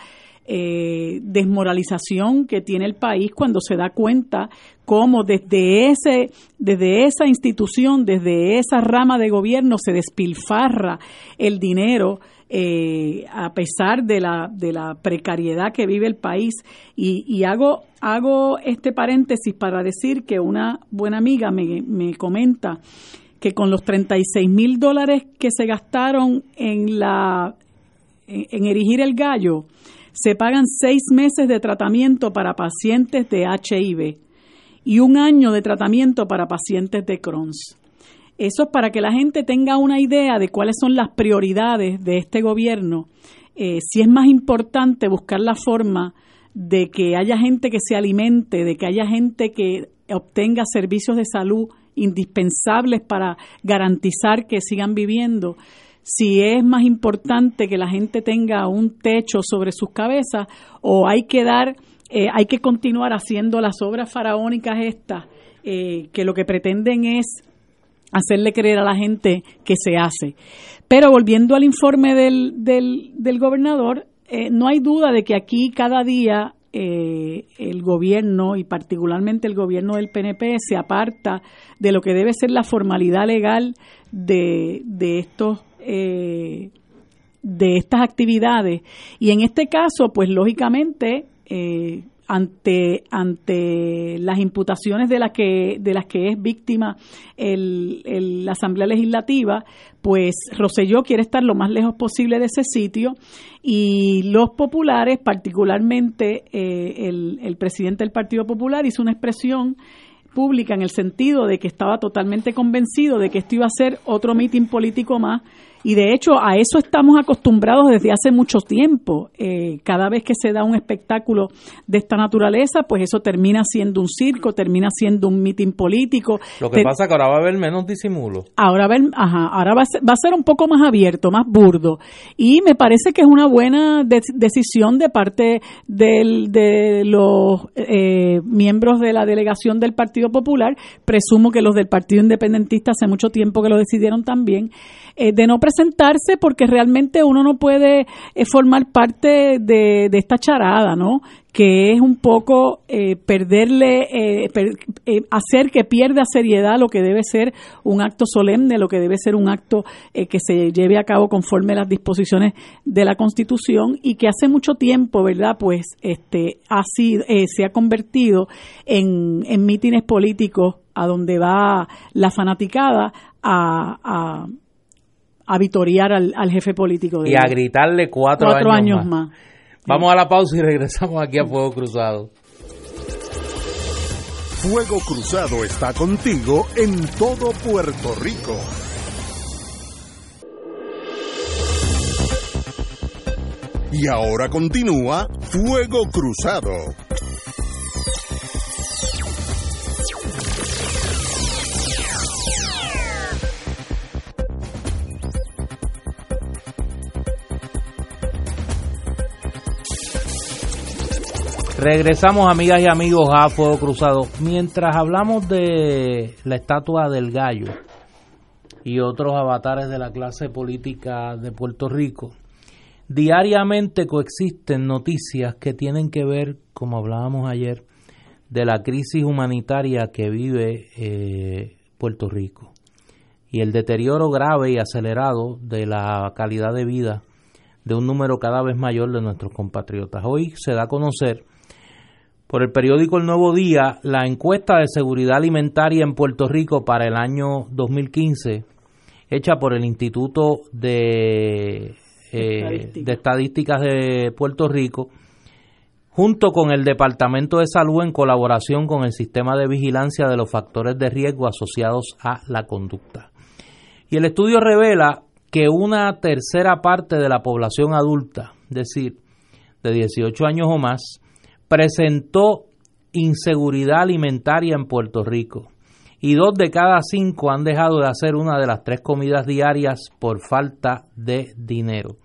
Speaker 3: eh, desmoralización que tiene el país cuando se da cuenta cómo desde ese desde esa institución desde esa rama de gobierno se despilfarra el dinero eh, a pesar de la, de la precariedad que vive el país. Y, hago, hago este paréntesis para decir que una buena amiga me, me comenta que con los 36 mil dólares que se gastaron en, la, en, erigir el gallo, se pagan seis meses de tratamiento para pacientes de HIV y un año de tratamiento para pacientes de Crohn's. Eso es para que la gente tenga una idea de cuáles son las prioridades de este gobierno. Eh, si es más importante buscar la forma de que haya gente que se alimente, de que haya gente que obtenga servicios de salud indispensables para garantizar que sigan viviendo, si es más importante que la gente tenga un techo sobre sus cabezas o hay que dar, eh, hay que continuar haciendo las obras faraónicas estas eh, que lo que pretenden es hacerle creer a la gente que se hace. Pero volviendo al informe del, del, gobernador, eh, no hay duda de que aquí cada día eh, el gobierno y particularmente el gobierno del PNP se aparta de lo que debe ser la formalidad legal de, de estos eh, de estas actividades y en este caso pues lógicamente ante ante las imputaciones de las que de las que es víctima el, la Asamblea Legislativa pues Roselló quiere estar lo más lejos posible de ese sitio y los populares particularmente eh, el, el presidente del Partido Popular hizo una expresión pública en el sentido de que estaba totalmente convencido de que esto iba a ser otro mitin político más y de hecho a eso estamos acostumbrados desde hace mucho tiempo. Eh, cada vez que se da un espectáculo de esta naturaleza, pues eso termina siendo un circo, termina siendo un mitin político.
Speaker 1: Lo que pasa es que ahora va a haber menos disimulo.
Speaker 3: Ahora, va, ajá, ahora va, a ser, va a ser un poco más abierto, más burdo. Y me parece que es una buena decisión de parte del, de los eh, miembros de la delegación del Partido Popular. Presumo que los del Partido Independentista hace mucho tiempo que lo decidieron también eh, de no presentarse porque realmente uno no puede eh, formar parte de, esta charada, ¿no? Que es un poco eh, perderle, hacer que pierda seriedad lo que debe ser un acto solemne, lo que debe ser un acto que se lleve a cabo conforme las disposiciones de la Constitución y que hace mucho tiempo, ¿verdad? Pues este, así se ha convertido en, en mítines políticos a donde va la fanaticada a a vitoriar al, jefe político
Speaker 1: de Y a gritarle cuatro, años, más. Vamos a la pausa y regresamos aquí a Fuego Cruzado.
Speaker 4: Fuego Cruzado está contigo en todo Puerto Rico. Y ahora continúa Fuego Cruzado.
Speaker 1: Regresamos, amigas y amigos, a Fuego Cruzado. Mientras hablamos de la estatua del gallo y otros avatares de la clase política de Puerto Rico, diariamente coexisten noticias que tienen que ver, como hablábamos ayer, de la crisis humanitaria que vive eh, Puerto Rico y el deterioro grave y acelerado de la calidad de vida de un número cada vez mayor de nuestros compatriotas. Hoy se da a conocer por el periódico El Nuevo Día la encuesta de seguridad alimentaria en Puerto Rico para el año 2015, hecha por el Instituto de, eh, de Estadísticas de Puerto Rico, junto con el Departamento de Salud en colaboración con el Sistema de Vigilancia de los Factores de Riesgo asociados a la conducta. Y el estudio revela que una tercera parte de la población adulta, es decir, de 18 años o más, presentó inseguridad alimentaria en Puerto Rico y dos de cada cinco han dejado de hacer una de las tres comidas diarias por falta de dinero.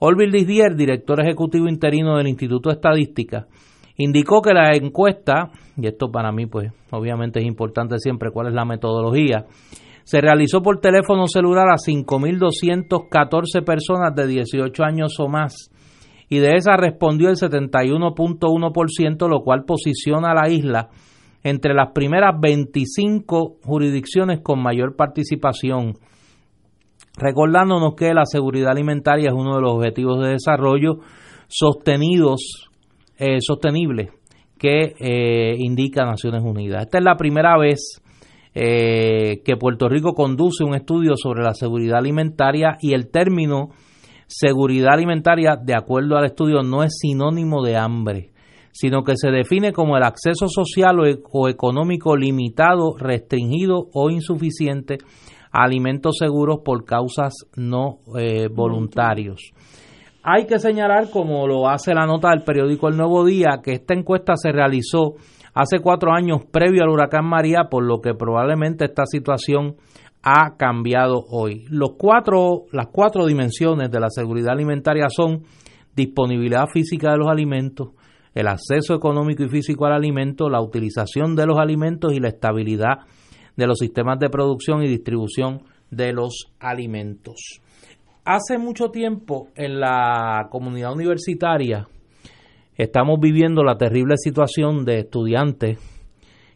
Speaker 1: Olvil Didier, director ejecutivo interino del Instituto de Estadística, indicó que la encuesta, y esto para mí pues obviamente es importante siempre cuál es la metodología, se realizó por teléfono celular a 5.214 personas de 18 años o más y de esa respondió el 71.1%, lo cual posiciona a la isla entre las primeras 25 jurisdicciones con mayor participación, recordándonos que la seguridad alimentaria es uno de los objetivos de desarrollo sostenidos, eh, sostenibles que eh, indica Naciones Unidas. Esta es la primera vez eh, que Puerto Rico conduce un estudio sobre la seguridad alimentaria y el término seguridad alimentaria, de acuerdo al estudio, no es sinónimo de hambre sino que se define como el acceso social o, económico limitado, restringido o insuficiente a alimentos seguros por causas no eh, voluntarios. Hay que señalar, como lo hace la nota del periódico El Nuevo Día, que esta encuesta se realizó hace cuatro años previo al huracán María, por lo que probablemente esta situación ha cambiado hoy. Las cuatro dimensiones de la seguridad alimentaria son disponibilidad física de los alimentos, el acceso económico y físico al alimento, la utilización de los alimentos y la estabilidad de los sistemas de producción y distribución de los alimentos. Hace mucho tiempo en la comunidad universitaria estamos viviendo la terrible situación de estudiantes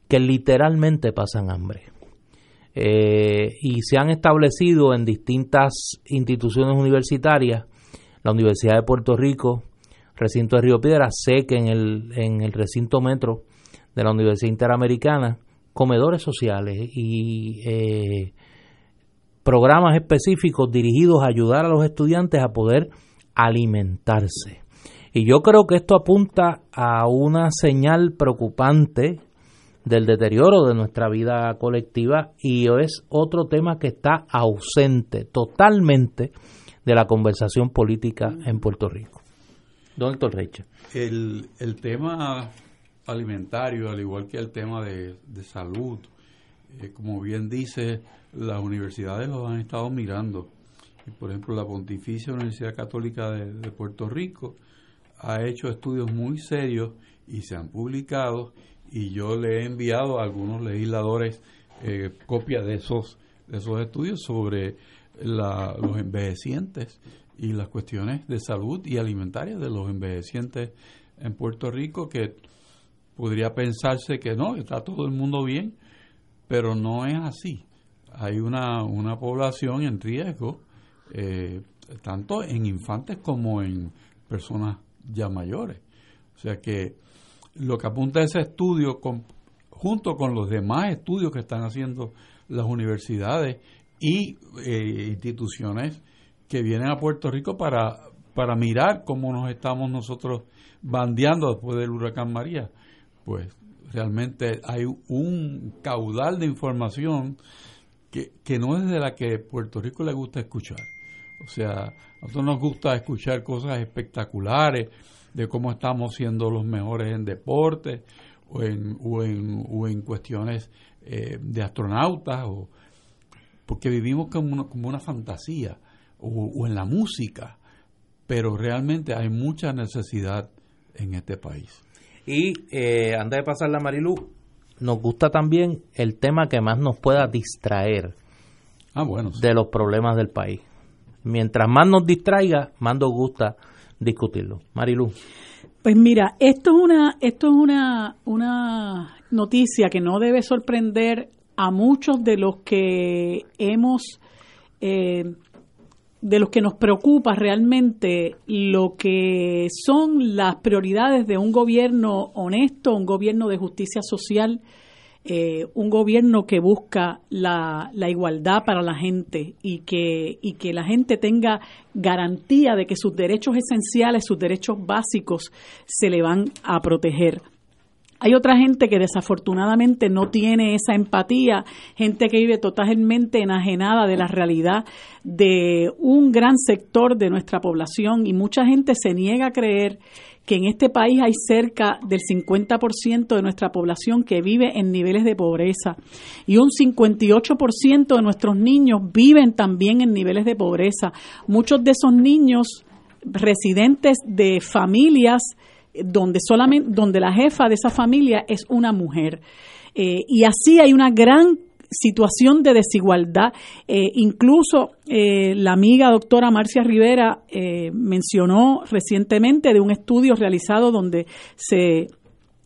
Speaker 1: que literalmente pasan hambre. Eh, y se han establecido en distintas instituciones universitarias, la Universidad de Puerto Rico, recinto de Río Piedra, sé que en el, en el recinto metro de la Universidad Interamericana, comedores sociales y eh, programas específicos dirigidos a ayudar a los estudiantes a poder alimentarse. Y yo creo que esto apunta a una señal preocupante del deterioro de nuestra vida colectiva y es otro tema que está ausente totalmente de la conversación política en Puerto Rico. Don Héctor
Speaker 2: El, el tema alimentario, al igual que el tema de, salud, eh, como bien dice, las universidades lo han estado mirando. Por ejemplo, la Pontificia Universidad Católica de, Puerto Rico ha hecho estudios muy serios y se han publicado y yo le he enviado a algunos legisladores eh, copias de esos, de esos estudios sobre los envejecientes y las cuestiones de salud y alimentaria de los envejecientes en Puerto Rico, que podría pensarse que no, está todo el mundo bien, pero no es así. Hay una, una población en riesgo, eh, tanto en infantes como en personas ya mayores. O sea que lo que apunta ese estudio, junto con los demás estudios que están haciendo las universidades y eh, instituciones que vienen a Puerto Rico para, para mirar cómo nos estamos nosotros bandeando después del huracán María. Pues realmente hay un caudal de información que, que no es de la que Puerto Rico le gusta escuchar. O sea, a nosotros nos gusta escuchar cosas espectaculares de cómo estamos siendo los mejores en deporte o en, o en, o en cuestiones eh, de astronautas, o, porque vivimos como una, como una fantasía o, en la música, pero realmente hay mucha necesidad en este país.
Speaker 1: Y eh, antes de pasar la Marilu, nos gusta también el tema que más nos pueda distraer
Speaker 2: ah, bueno,
Speaker 1: de los problemas del país. Mientras más nos distraiga, más nos gusta discutirlo. Marilu.
Speaker 3: Pues mira, esto es una, esto es una, una noticia que no debe sorprender a muchos de los que hemos eh, de los que nos preocupa realmente lo que son las prioridades de un gobierno honesto, un gobierno de justicia social, eh, un gobierno que busca la, la, igualdad para la gente y que, y que la gente tenga garantía de que sus derechos esenciales, sus derechos básicos se le van a proteger. Hay otra gente que desafortunadamente no tiene esa empatía, gente que vive totalmente enajenada de la realidad de un gran sector de nuestra población y mucha gente se niega a creer que en este país hay cerca del 50% de nuestra población que vive en niveles de pobreza y un 58% de nuestros niños viven también en niveles de pobreza. Muchos de esos niños residentes de familias donde solamente donde la jefa de esa familia es una mujer. Eh, y así hay una gran situación de desigualdad. Eh, incluso eh, la amiga doctora Marcia Rivera eh, mencionó recientemente de un estudio realizado donde se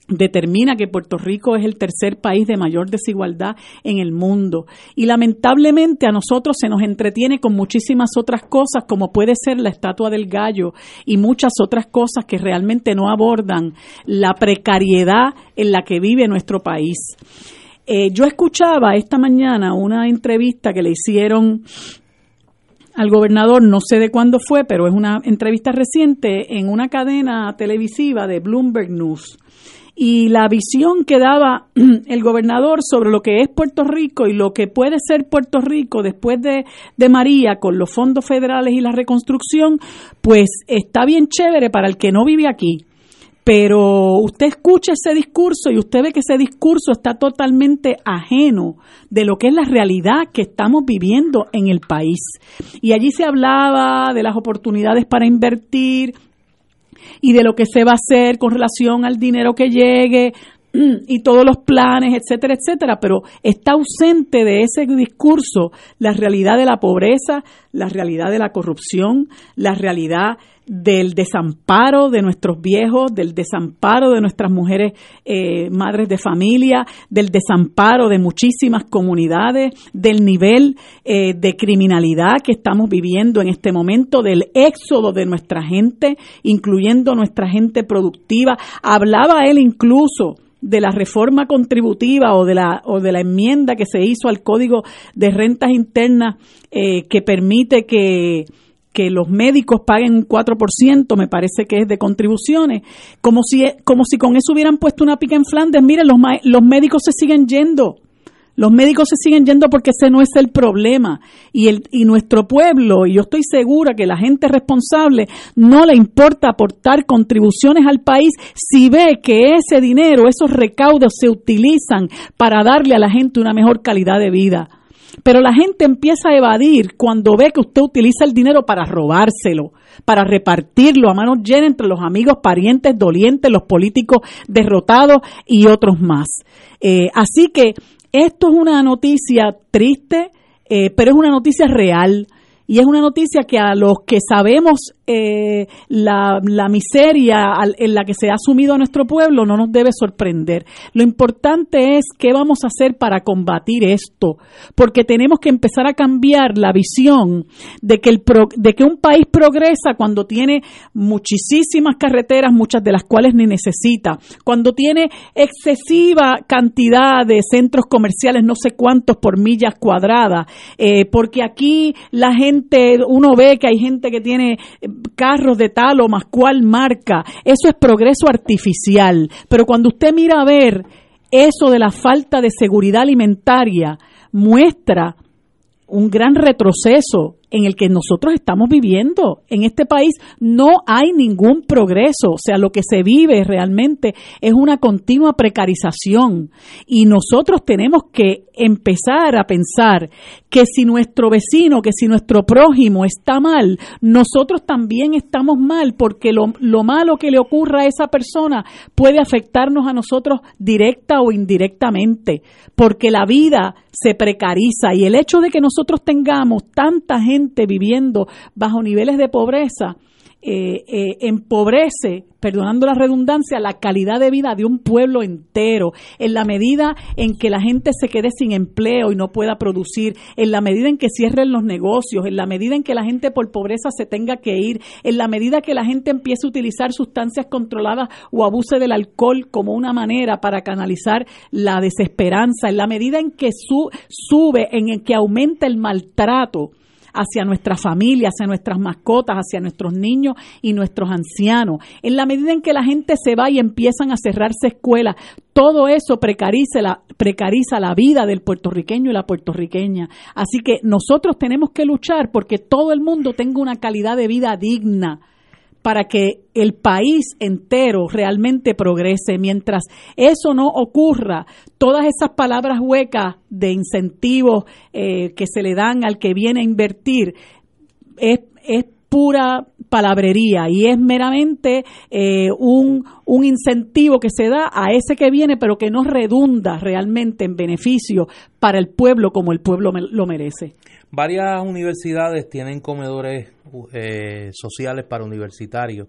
Speaker 3: determina que Puerto Rico es el tercer país de mayor desigualdad en el mundo. Y lamentablemente a nosotros se nos entretiene con muchísimas otras cosas, como puede ser la estatua del gallo y muchas otras cosas que realmente no abordan la precariedad en la que vive nuestro país. Eh, yo escuchaba esta mañana una entrevista que le hicieron al gobernador, no sé de cuándo fue, pero es una entrevista reciente en una cadena televisiva de Bloomberg News. Y la visión que daba (clears throat) el gobernador sobre lo que es Puerto Rico y lo que puede ser Puerto Rico después de, de María con los fondos federales y la reconstrucción, pues está bien chévere para el que no vive aquí pero usted escucha ese discurso y usted ve que ese discurso está totalmente ajeno de lo que es la realidad que estamos viviendo en el país. Y allí se hablaba de las oportunidades para invertir y de lo que se va a hacer con relación al dinero que llegue y todos los planes, etcétera, etcétera, pero está ausente de ese discurso la realidad de la pobreza, la realidad de la corrupción, la realidad del desamparo de nuestros viejos, del desamparo de nuestras mujeres eh, madres de familia, del desamparo de muchísimas comunidades, del nivel eh, de criminalidad que estamos viviendo en este momento, del éxodo de nuestra gente, incluyendo nuestra gente productiva. Hablaba él incluso de la reforma contributiva o de la o de la enmienda que se hizo al Código de Rentas Internas eh, que permite que que los médicos paguen un 4%, me parece que es de contribuciones, como si, como si con eso hubieran puesto una pica en Flandes. Miren, los, los médicos se siguen yendo. Los médicos se siguen yendo porque ese no es el problema. Y, el, y nuestro pueblo, y yo estoy segura que la gente responsable no le importa aportar contribuciones al país si ve que ese dinero, esos recaudos se utilizan para darle a la gente una mejor calidad de vida. Pero la gente empieza a evadir cuando ve que usted utiliza el dinero para robárselo, para repartirlo a manos llenas entre los amigos, parientes, dolientes, los políticos derrotados y otros más. Eh, así que esto es una noticia triste, eh, pero es una noticia real. Y es una noticia que a los que sabemos eh, la, miseria en la que se ha sumido a nuestro pueblo no nos debe sorprender. Lo importante es qué vamos a hacer para combatir esto, porque tenemos que empezar a cambiar la visión de que, el de que un país progresa cuando tiene muchísimas carreteras, muchas de las cuales ni necesita, cuando tiene excesiva cantidad de centros comerciales, no sé cuántos por millas cuadradas, eh, porque aquí la uno ve que hay gente que tiene carros de tal o más cual marca. Eso es progreso artificial. Pero cuando usted mira a ver eso de la falta de seguridad alimentaria, muestra un gran retroceso en el que nosotros estamos viviendo. En este país no hay ningún progreso, o sea, lo que se vive realmente es una continua precarización. Y nosotros tenemos que empezar a pensar que si nuestro vecino, que si nuestro prójimo está mal, nosotros también estamos mal porque lo, lo malo que le ocurra a esa persona puede afectarnos a nosotros directa o indirectamente, porque la vida se precariza. Y el hecho de que nosotros tengamos tanta gente viviendo bajo niveles de pobreza, eh, eh, empobrece, perdonando la redundancia, la calidad de vida de un pueblo entero, en la medida en que la gente se quede sin empleo y no pueda producir, en la medida en que cierren los negocios, en la medida en que la gente por pobreza se tenga que ir, en la medida que la gente empiece a utilizar sustancias controladas o abuse del alcohol como una manera para canalizar la desesperanza, en la medida en que sube, en que aumenta el maltrato hacia nuestra familia, hacia nuestras mascotas, hacia nuestros niños y nuestros ancianos. En la medida en que la gente se va y empiezan a cerrarse escuelas, todo eso precariza la, precariza la vida del puertorriqueño y la puertorriqueña. Así que nosotros tenemos que luchar porque todo el mundo tenga una calidad de vida digna para que el país entero realmente progrese. Mientras eso no ocurra, todas esas palabras huecas de incentivos eh, que se le dan al que viene a invertir es, es pura palabrería y es meramente eh, un, un incentivo que se da a ese que viene, pero que no redunda realmente en beneficio para el pueblo como el pueblo lo merece.
Speaker 1: Varias universidades tienen comedores eh, sociales para universitarios.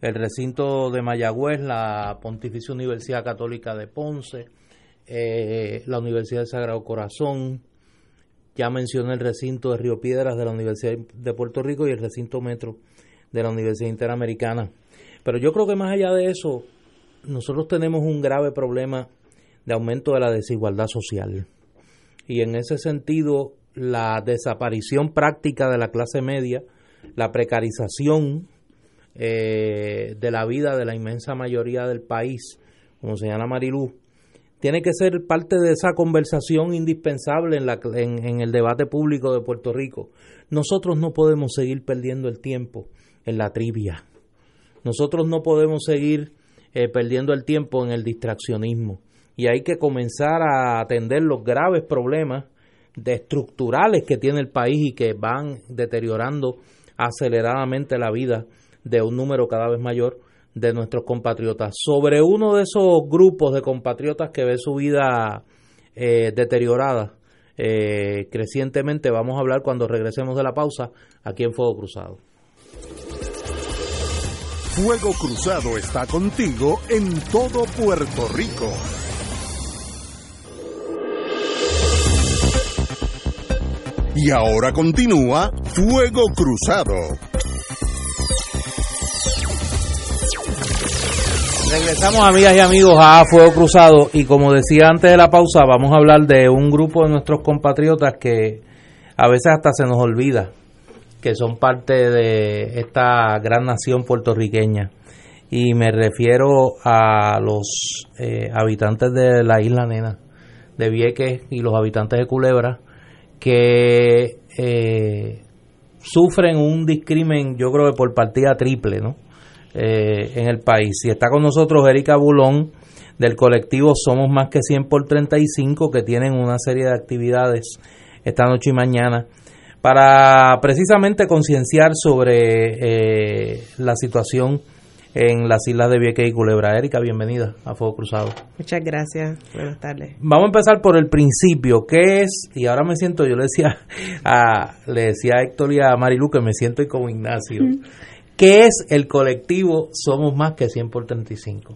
Speaker 1: El recinto de Mayagüez, la Pontificia Universidad Católica de Ponce, eh, la Universidad del Sagrado Corazón, ya mencioné el recinto de Río Piedras de la Universidad de Puerto Rico y el recinto Metro de la Universidad Interamericana. Pero yo creo que más allá de eso, nosotros tenemos un grave problema de aumento de la desigualdad social. Y en ese sentido, la desaparición práctica de la clase media, la precarización eh, de la vida de la inmensa mayoría del país, como señala Marilú, tiene que ser parte de esa conversación indispensable en, la, en, el debate público de Puerto Rico. Nosotros no podemos seguir perdiendo el tiempo en la trivia. Nosotros no podemos seguir eh, perdiendo el tiempo en el distraccionismo. Y hay que comenzar a atender los graves problemas estructurales que tiene el país y que van deteriorando aceleradamente la vida de un número cada vez mayor de nuestros compatriotas. Sobre uno de esos grupos de compatriotas que ve su vida eh, deteriorada eh, crecientemente, vamos a hablar cuando regresemos de la pausa aquí en Fuego Cruzado.
Speaker 4: Fuego Cruzado está contigo en todo Puerto Rico. Y ahora continúa Fuego Cruzado.
Speaker 1: Regresamos amigas y amigos a Fuego Cruzado y como decía antes de la pausa vamos a hablar de un grupo de nuestros compatriotas que a veces hasta se nos olvida que son parte de esta gran nación puertorriqueña y me refiero a los eh, habitantes de la isla Nena de Vieques y los habitantes de Culebra que eh, sufren un discrimen, yo creo que por partida triple, ¿no? Eh, en el país. Y está con nosotros Erika Bulón del colectivo Somos Más que 100 por 35, que tienen una serie de actividades esta noche y mañana para precisamente concienciar sobre eh, la situación en las islas de Vieques y Culebra. Erika, bienvenida a Fuego Cruzado.
Speaker 5: Muchas gracias, buenas tardes.
Speaker 1: Vamos a empezar por el principio. ¿Qué es? Y ahora me siento, yo le decía (laughs) a, le decía a Héctor y a Marilu que me siento como Ignacio. ¿Qué es el colectivo Somos Más que 100 por 35?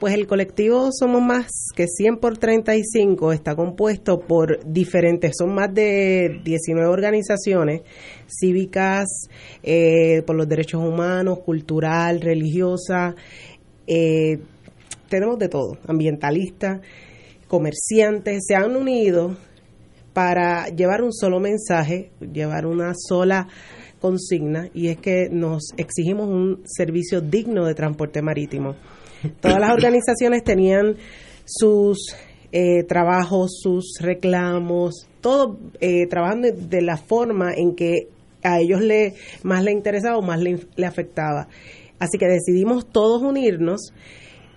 Speaker 5: Pues el colectivo Somos Más que 100 por 35 está compuesto por diferentes, son más de 19 organizaciones cívicas, eh, por los derechos humanos, cultural, religiosa, eh, tenemos de todo, ambientalistas, comerciantes, se han unido para llevar un solo mensaje, llevar una sola consigna y es que nos exigimos un servicio digno de transporte marítimo Todas las organizaciones tenían sus eh, trabajos, sus reclamos, todo eh, trabajando de la forma en que a ellos le más le interesaba o más le, le afectaba. Así que decidimos todos unirnos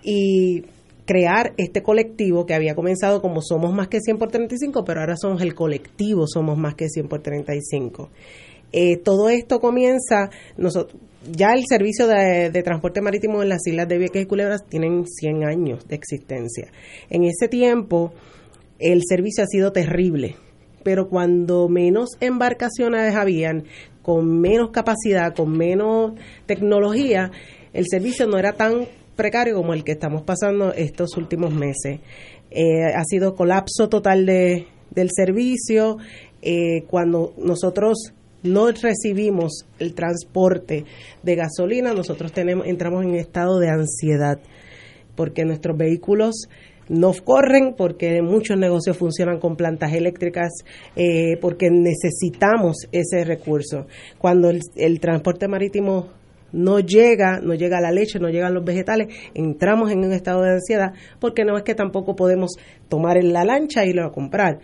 Speaker 5: y crear este colectivo que había comenzado como Somos Más que 100 por 35, pero ahora somos el colectivo Somos Más que 100 por 35. Eh, todo esto comienza, nosotros, ya el servicio de, transporte marítimo en las islas de Vieques y Culebras tienen 100 años de existencia. En ese tiempo, el servicio ha sido terrible, pero cuando menos embarcaciones habían, con menos capacidad, con menos tecnología, el servicio no era tan precario como el que estamos pasando estos últimos meses. Eh, ha sido colapso total de, del servicio. Eh, cuando nosotros no recibimos el transporte de gasolina, nosotros tenemos, entramos en estado de ansiedad, porque nuestros vehículos no corren, porque muchos negocios funcionan con plantas eléctricas, eh, porque necesitamos ese recurso. Cuando el, transporte marítimo no llega, no llega la leche, no llegan los vegetales, entramos en un estado de ansiedad porque no es que tampoco podemos tomar en la lancha y irlo a comprar.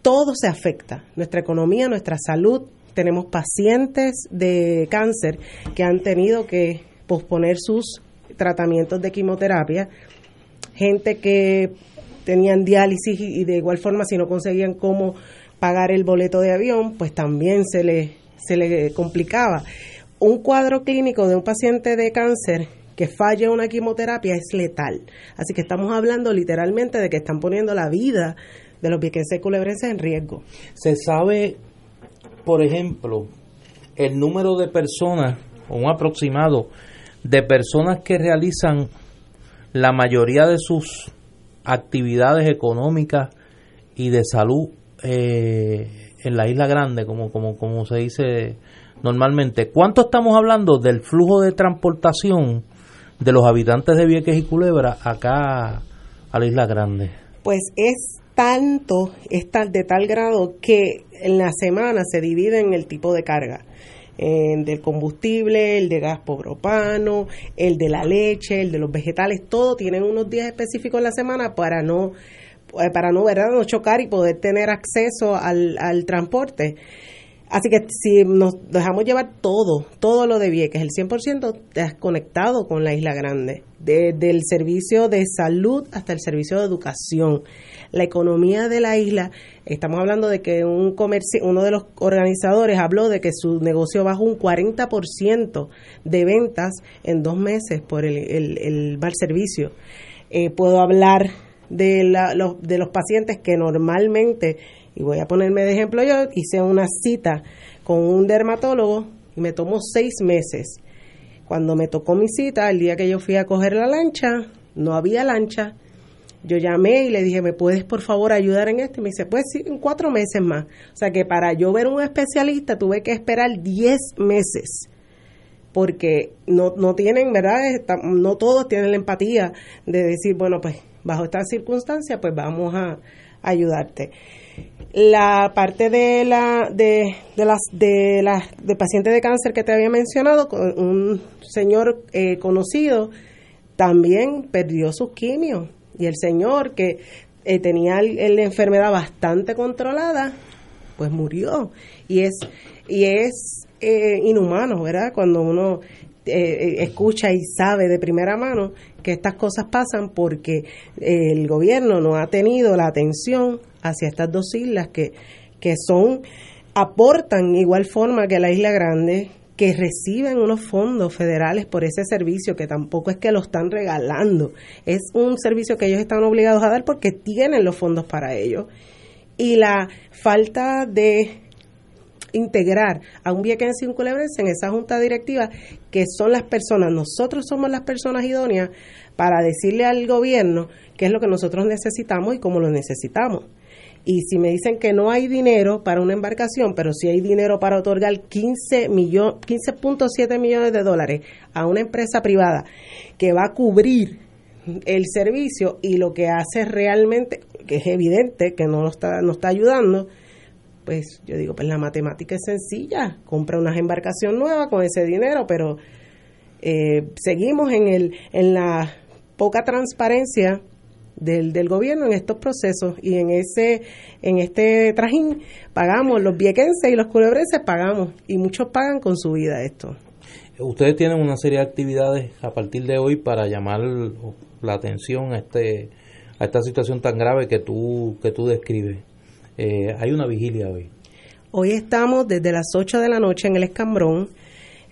Speaker 5: Todo se afecta, nuestra economía, nuestra salud, tenemos pacientes de cáncer que han tenido que posponer sus tratamientos de quimioterapia, gente que tenían diálisis y de igual forma si no conseguían cómo pagar el boleto de avión, pues también se le, se le complicaba. Un cuadro clínico de un paciente de cáncer que falle una quimioterapia es letal. Así que estamos hablando literalmente de que están poniendo la vida de los viequenses culebrenses en riesgo.
Speaker 1: Se sabe, por ejemplo, el número de personas, o un aproximado, de personas que realizan la mayoría de sus actividades económicas y de salud eh, en la isla grande, como, como, como se dice normalmente. ¿Cuánto estamos hablando del flujo de transportación de los habitantes de Vieques y Culebra acá a la isla grande?
Speaker 5: Pues es tanto, es de tal grado que en la semana se divide en el tipo de carga. El del combustible, el de gas propano, el de la leche, el de los vegetales, todo tienen unos días específicos en la semana para no eh, para no, ¿verdad? no chocar y poder tener acceso al, al transporte. Así que si nos dejamos llevar todo, todo lo de Vieques, el 100% desconectado con la Isla Grande, desde el servicio de salud hasta el servicio de educación. La economía de la isla, estamos hablando de que un comercio, uno de los organizadores habló de que su negocio bajó un 40% de ventas en dos meses por el, el, mal servicio. Eh, puedo hablar de, la, los, de los pacientes que normalmente y voy a ponerme de ejemplo yo, hice una cita con un dermatólogo y me tomó seis meses. Cuando me tocó mi cita, el día que yo fui a coger la lancha, no había lancha. Yo llamé y le dije, ¿me puedes por favor ayudar en esto? Y me dice, pues sí, en cuatro meses más. O sea que para yo ver un especialista tuve que esperar diez meses porque no, no tienen, ¿verdad? no todos tienen la empatía de decir, bueno, pues bajo estas circunstancias, pues vamos a ayudarte la parte de la de, de las de las de pacientes de cáncer que te había mencionado un señor eh, conocido también perdió sus quimios y el señor que eh, tenía la enfermedad bastante controlada pues murió. Y es y es eh, inhumano verdad cuando uno escucha y sabe de primera mano que estas cosas pasan porque el gobierno no ha tenido la atención hacia estas dos islas que, que son, aportan igual forma que la isla grande, que reciben unos fondos federales por ese servicio, que tampoco es que lo están regalando, es un servicio que ellos están obligados a dar porque tienen los fondos para ello. Y la falta de integrar a un viequense y un en esa junta directiva, que son las personas, nosotros somos las personas idóneas para decirle al gobierno qué es lo que nosotros necesitamos y cómo lo necesitamos. Y si me dicen que no hay dinero para una embarcación, pero sí hay dinero para otorgar 15 15.7 millones de dólares a una empresa privada que va a cubrir el servicio y lo que hace realmente, que es evidente que no lo está, no está ayudando, pues yo digo, pues la matemática es sencilla, compra una embarcación nueva con ese dinero, pero eh, seguimos en, el, en la poca transparencia del, del gobierno en estos procesos y en ese en este trajín pagamos los viequenses y los culebrenses pagamos y muchos pagan con su vida esto.
Speaker 1: Ustedes tienen una serie de actividades a partir de hoy para llamar la atención a este a esta situación tan grave que tú que tú describes. Eh, hay una vigilia hoy.
Speaker 5: Hoy estamos desde las 8 de la noche en el Escambrón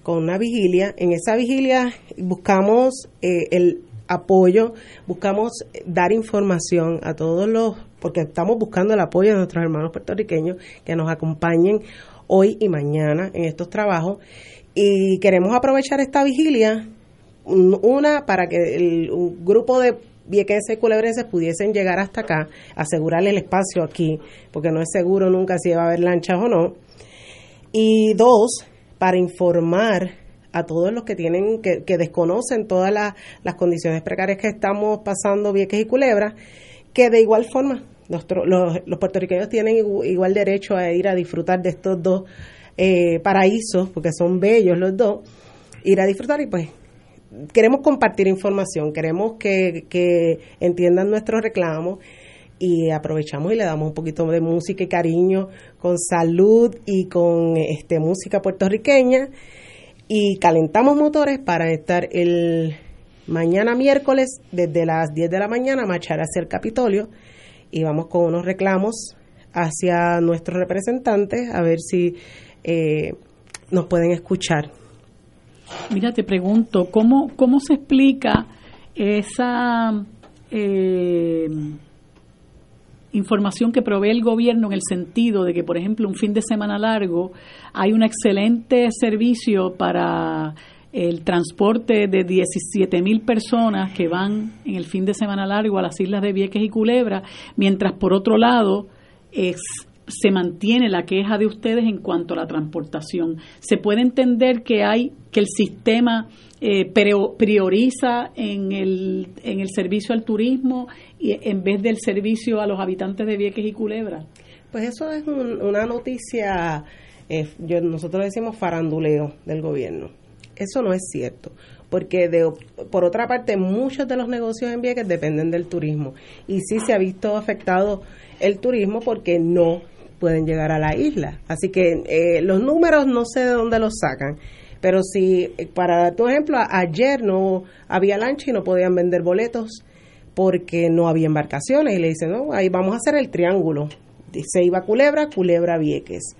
Speaker 5: con una vigilia. En esa vigilia buscamos eh, el apoyo, buscamos dar información a todos los, porque estamos buscando el apoyo de nuestros hermanos puertorriqueños que nos acompañen hoy y mañana en estos trabajos. Y queremos aprovechar esta vigilia, una para que el, un grupo de viequenses y culebrenses pudiesen llegar hasta acá, asegurarle el espacio aquí, porque no es seguro nunca si va a haber lanchas o no, y dos, para informar a todos los que tienen que, que desconocen todas las condiciones precarias que estamos pasando Vieques y Culebra, que de igual forma los, los, puertorriqueños tienen igual derecho a ir a disfrutar de estos dos eh, paraísos, porque son bellos los dos, ir a disfrutar y pues queremos compartir información, queremos que, que entiendan nuestros reclamos y aprovechamos y le damos un poquito de música y cariño con salud y con este música puertorriqueña y calentamos motores para estar el mañana miércoles desde las 10 de la mañana a marchar hacia el Capitolio y vamos con unos reclamos hacia nuestros representantes a ver si eh, nos pueden escuchar.
Speaker 3: Mira, te pregunto, ¿cómo, cómo se explica esa eh, información que provee el gobierno en el sentido de que, por ejemplo, un fin de semana largo hay un excelente servicio para el transporte de 17 mil personas que van en el fin de semana largo a las islas de Vieques y Culebra, mientras por otro lado es, se mantiene la queja de ustedes en cuanto a la transportación. Se puede entender que hay que el sistema eh, prioriza en el, en el servicio al turismo y en vez del servicio a los habitantes de Vieques y Culebra.
Speaker 5: Pues eso es una noticia, eh, yo, nosotros decimos faranduleo del gobierno eso no es cierto, porque de, por otra parte muchos de los negocios en Vieques dependen del turismo y sí se ha visto afectado el turismo porque no pueden llegar a la isla. Así que eh, los números no sé de dónde los sacan, pero si, para dar tu ejemplo, ayer no había lancha y no podían vender boletos porque no había embarcaciones y le dicen, no, ahí vamos a hacer el triángulo. Se iba Culebra, Culebra, Vieques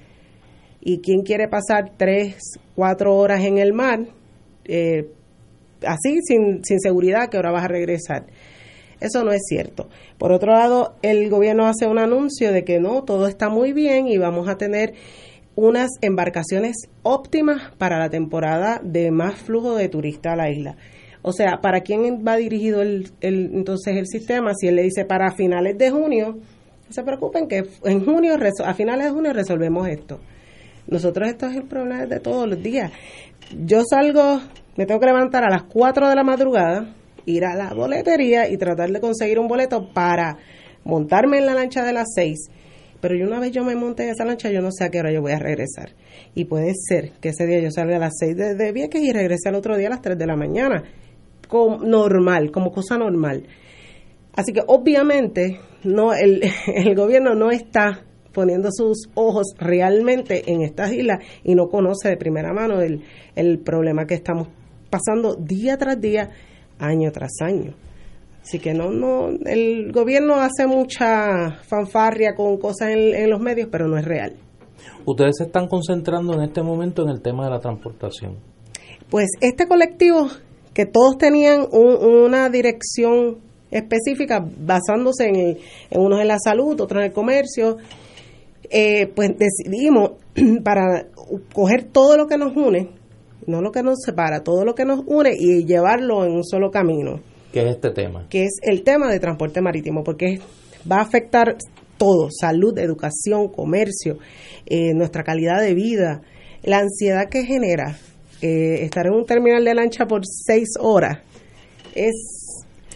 Speaker 5: y quién quiere pasar tres, cuatro horas en el mar, eh, así, sin, sin seguridad, que ahora vas a regresar. Eso no es cierto. Por otro lado, el gobierno hace un anuncio de que no, todo está muy bien y vamos a tener unas embarcaciones óptimas para la temporada de más flujo de turistas a la isla. O sea, ¿para quién va dirigido el, el, entonces el sistema? Si él le dice para finales de junio, no se preocupen que en junio, a finales de junio resolvemos esto. Nosotros esto es el problema de todos los días. Yo salgo, me tengo que levantar a las 4 de la madrugada, ir a la boletería y tratar de conseguir un boleto para montarme en la lancha de las 6. Pero yo una vez yo me monte en esa lancha, yo no sé a qué hora yo voy a regresar. Y puede ser que ese día yo salga a las 6 de, de Vieques y regrese al otro día a las 3 de la mañana. Como normal, como cosa normal. Así que obviamente no el, (laughs) el gobierno no está poniendo sus ojos realmente en estas islas y no conoce de primera mano el, el problema que estamos pasando día tras día, año tras año. Así que no, no, el gobierno hace mucha fanfarria con cosas en, los medios, pero no es real.
Speaker 1: Ustedes se están concentrando en este momento en el tema de la transportación.
Speaker 5: Pues este colectivo, que todos tenían una dirección específica basándose en, en unos en la salud, otros en el comercio, eh, pues decidimos (clears throat) para coger todo lo que nos une, no lo que nos separa, todo lo que nos une y llevarlo en un solo camino.
Speaker 1: ¿Qué es este tema?
Speaker 5: Que es el tema de transporte marítimo, porque va a afectar todo, salud, educación, comercio, eh, nuestra calidad de vida, la ansiedad que genera eh, estar en un terminal de lancha por seis horas es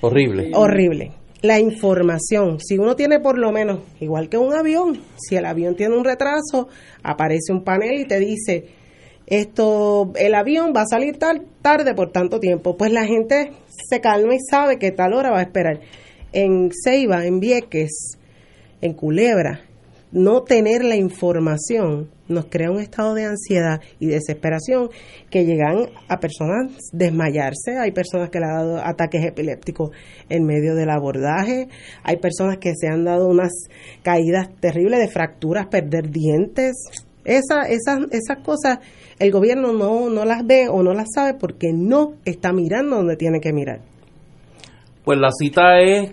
Speaker 1: horrible.
Speaker 5: Horrible la información. Si uno tiene por lo menos, igual que un avión, si el avión tiene un retraso, aparece un panel y te dice, esto, el avión va a salir tal, tarde por tanto tiempo. Pues la gente se calma y sabe que tal hora va a esperar. En Ceiba, en Vieques, en Culebra, no tener la información nos crea un estado de ansiedad y desesperación que llegan a personas desmayarse. Hay personas que le han dado ataques epilépticos en medio del abordaje. Hay personas que se han dado unas caídas terribles de fracturas, perder dientes. Esa, esas, esas cosas el gobierno no, no las ve o no las sabe porque no está mirando donde tiene que mirar.
Speaker 1: Pues la cita es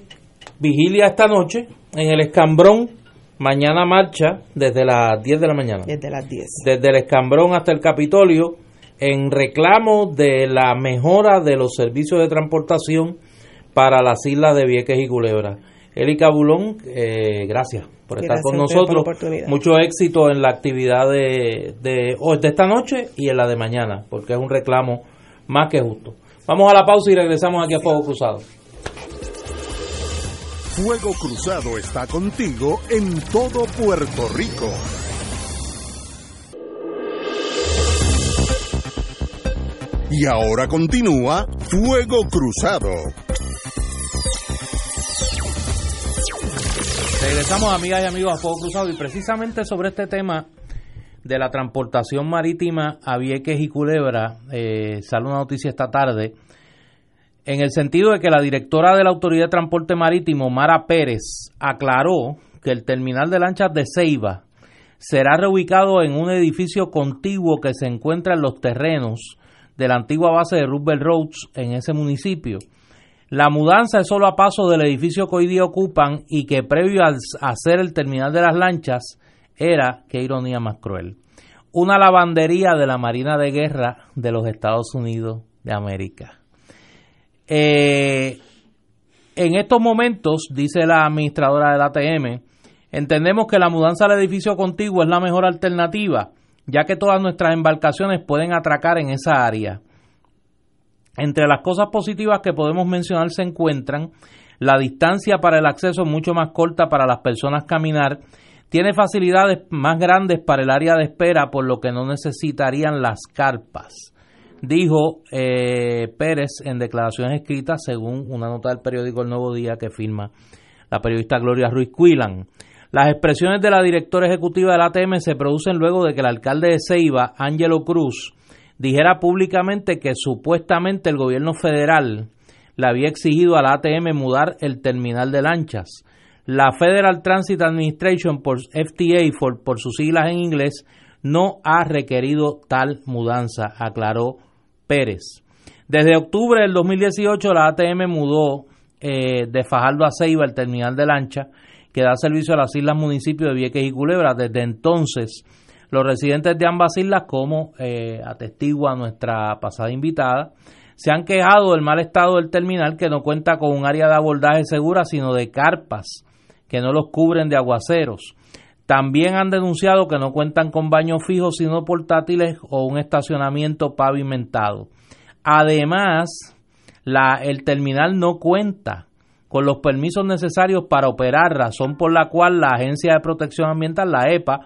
Speaker 1: vigilia esta noche en el escambrón Mañana marcha desde las 10 de la mañana.
Speaker 5: Desde las 10.
Speaker 1: Desde el Escambrón hasta el Capitolio en reclamo de la mejora de los servicios de transportación para las islas de Vieques y Culebra. Erika Bulón, eh, gracias por estar con nosotros. Mucho éxito en la actividad de, de, de esta noche y en la de mañana, porque es un reclamo más que justo. Vamos a la pausa y regresamos aquí a Fuego Cruzado.
Speaker 4: Fuego Cruzado está contigo en todo Puerto Rico. Y ahora continúa Fuego Cruzado.
Speaker 1: Regresamos, amigas y amigos, a Fuego Cruzado y precisamente sobre este tema de la transportación marítima a Vieques y Culebra, eh, sale una noticia esta tarde, en el sentido de que la directora de la Autoridad de Transporte Marítimo, Mara Pérez, aclaró que el terminal de lanchas de Ceiba será reubicado en un edificio contiguo que se encuentra en los terrenos de la antigua base de Roosevelt Roads en ese municipio. La mudanza es solo a paso del edificio que hoy día ocupan y que previo a hacer el terminal de las lanchas era, qué ironía más cruel, una lavandería de la Marina de Guerra de los Estados Unidos de América. Eh, en estos momentos, dice la administradora del ATM, entendemos que la mudanza al edificio contiguo es la mejor alternativa, ya que todas nuestras embarcaciones pueden atracar en esa área. Entre las cosas positivas que podemos mencionar se encuentran la distancia para el acceso mucho más corta para las personas caminar, tiene facilidades más grandes para el área de espera, por lo que no necesitarían las carpas, dijo eh, Pérez en declaraciones escritas según una nota del periódico El Nuevo Día que firma la periodista Gloria Ruiz Cuilan. Las expresiones de la directora ejecutiva del ATM se producen luego de que el alcalde de Ceiba, Ángelo Cruz, dijera públicamente que supuestamente el gobierno federal le había exigido a la ATM mudar el terminal de lanchas. La Federal Transit Administration, por FTA, por sus siglas en inglés, no ha requerido tal mudanza, aclaró Pérez. Desde octubre del 2018 la ATM mudó eh, de Fajardo a Ceiba el terminal de lancha que da servicio a las islas municipios de Vieques y Culebra. Desde entonces los residentes de ambas islas, como eh, atestigua nuestra pasada invitada, se han quejado del mal estado del terminal que no cuenta con un área de abordaje segura, sino de carpas que no los cubren de aguaceros. También han denunciado que no cuentan con baños fijos, sino portátiles o un estacionamiento pavimentado. Además, el terminal no cuenta con los permisos necesarios para operar, razón por la cual la Agencia de Protección Ambiental, la EPA,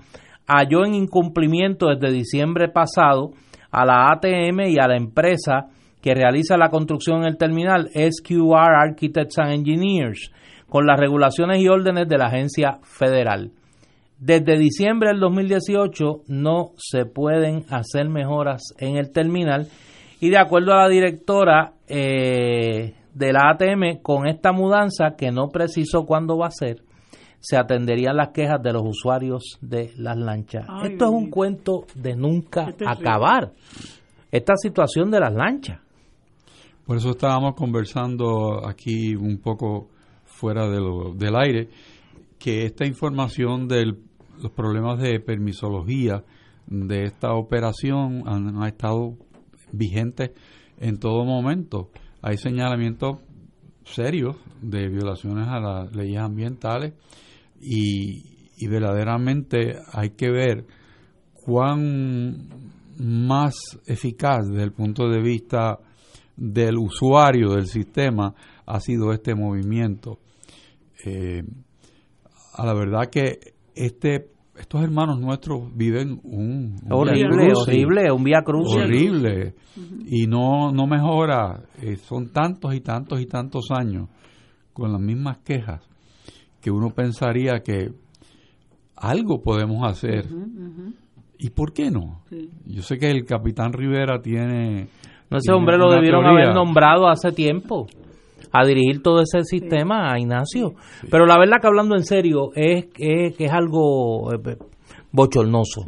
Speaker 1: halló en incumplimiento desde diciembre pasado a la ATM y a la empresa que realiza la construcción en el terminal, SQR Architects and Engineers, con las regulaciones y órdenes de la agencia federal. Desde diciembre del 2018 no se pueden hacer mejoras en el terminal y de acuerdo a la directora eh, de la ATM, con esta mudanza que no precisó cuándo va a ser, se atenderían las quejas de los usuarios de las lanchas. Esto es un cuento de nunca acabar. Esta situación de las lanchas.
Speaker 2: Por eso estábamos conversando aquí un poco fuera de lo, del aire, que esta información de los problemas de permisología de esta operación han, estado vigentes en todo momento. Hay señalamientos serios de violaciones a las leyes ambientales y, verdaderamente hay que ver cuán más eficaz desde el punto de vista del usuario del sistema ha sido este movimiento. Eh, a la verdad que este estos hermanos nuestros viven un,
Speaker 1: horrible, horrible, un vía cruz
Speaker 2: horrible. Y no no mejora. Eh, son tantos y tantos y tantos años con las mismas quejas que uno pensaría que algo podemos hacer. ¿Y por qué no? Yo sé que el capitán Rivera tiene...
Speaker 1: No, ese hombre lo debieron haber nombrado hace tiempo a dirigir todo ese sistema a Ignacio. Pero la verdad que hablando en serio es, que es algo eh, bochornoso.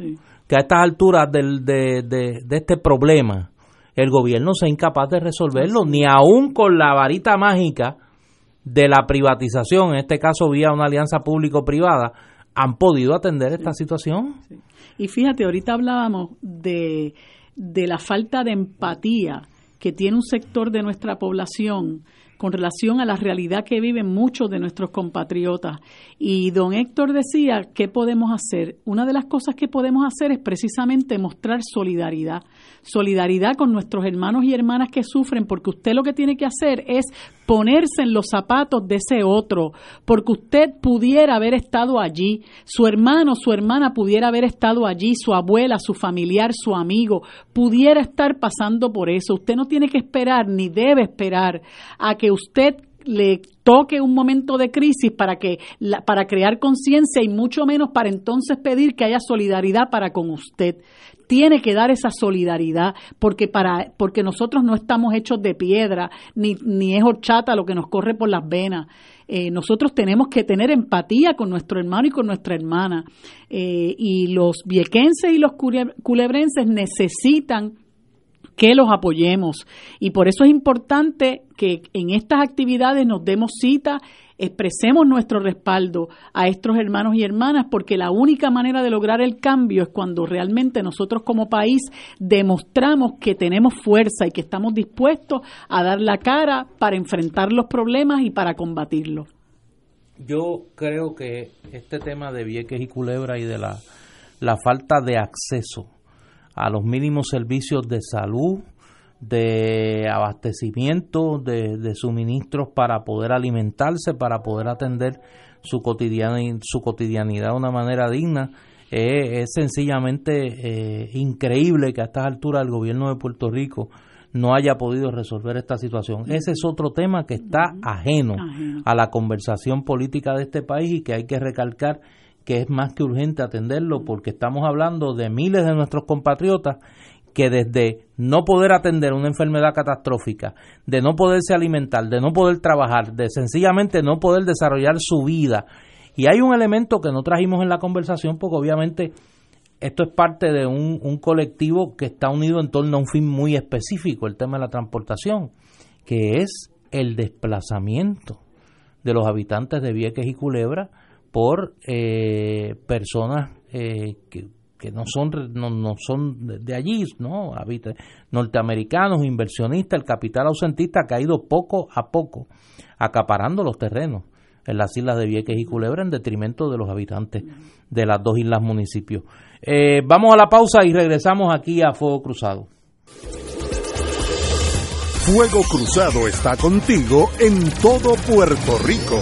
Speaker 1: Que a estas alturas del, de, de, de, este problema el gobierno sea incapaz de resolverlo, ni aún con la varita mágica de la privatización, en este caso vía una alianza público-privada, han podido atender esta situación.
Speaker 3: Y fíjate, ahorita hablábamos de, de la falta de empatía que tiene un sector de nuestra población con relación a la realidad que viven muchos de nuestros compatriotas. Y don Héctor decía, ¿qué podemos hacer? Una de las cosas que podemos hacer es precisamente mostrar solidaridad. Solidaridad con nuestros hermanos y hermanas que sufren, porque usted lo que tiene que hacer es ponerse en los zapatos de ese otro, porque usted pudiera haber estado allí, su hermano, su hermana pudiera haber estado allí, su abuela, su familiar, su amigo, pudiera estar pasando por eso. Usted no tiene que esperar ni debe esperar a que usted le toque un momento de crisis para que para crear conciencia y mucho menos para entonces pedir que haya solidaridad para con usted. Tiene que dar esa solidaridad porque para porque nosotros no estamos hechos de piedra ni, ni es horchata lo que nos corre por las venas. Eh, nosotros tenemos que tener empatía con nuestro hermano y con nuestra hermana. Eh, y los viequenses y los culebrenses necesitan que los apoyemos. Y por eso es importante que en estas actividades nos demos cita, expresemos nuestro respaldo a estos hermanos y hermanas, porque la única manera de lograr el cambio es cuando realmente nosotros como país demostramos que tenemos fuerza y que estamos dispuestos a dar la cara para enfrentar los problemas y para combatirlos.
Speaker 1: Yo creo que este tema de Vieques y Culebra y de la, la falta de acceso a los mínimos servicios de salud, de abastecimiento, de, suministros para poder alimentarse, para poder atender su, cotidianidad, su cotidianidad de una manera digna. es sencillamente eh, increíble que a estas alturas el gobierno de Puerto Rico no haya podido resolver esta situación. Ese es otro tema que está ajeno a la conversación política de este país y que hay que recalcar que es más que urgente atenderlo porque estamos hablando de miles de nuestros compatriotas que desde no poder atender una enfermedad catastrófica, de no poderse alimentar, de no poder trabajar, de sencillamente no poder desarrollar su vida. Y hay un elemento que no trajimos en la conversación porque obviamente esto es parte de un, un colectivo que está unido en torno a un fin muy específico, el tema de la transportación, que es el desplazamiento de los habitantes de Vieques y Culebra por eh, personas eh, que, que, no son no, no, son de allí, no norteamericanos, inversionistas, el capital ausentista ha ido poco a poco acaparando los terrenos en las islas de Vieques y Culebra en detrimento de los habitantes de las dos islas municipios. Eh, vamos a la pausa y regresamos aquí a Fuego Cruzado.
Speaker 4: Fuego Cruzado está contigo en todo Puerto Rico.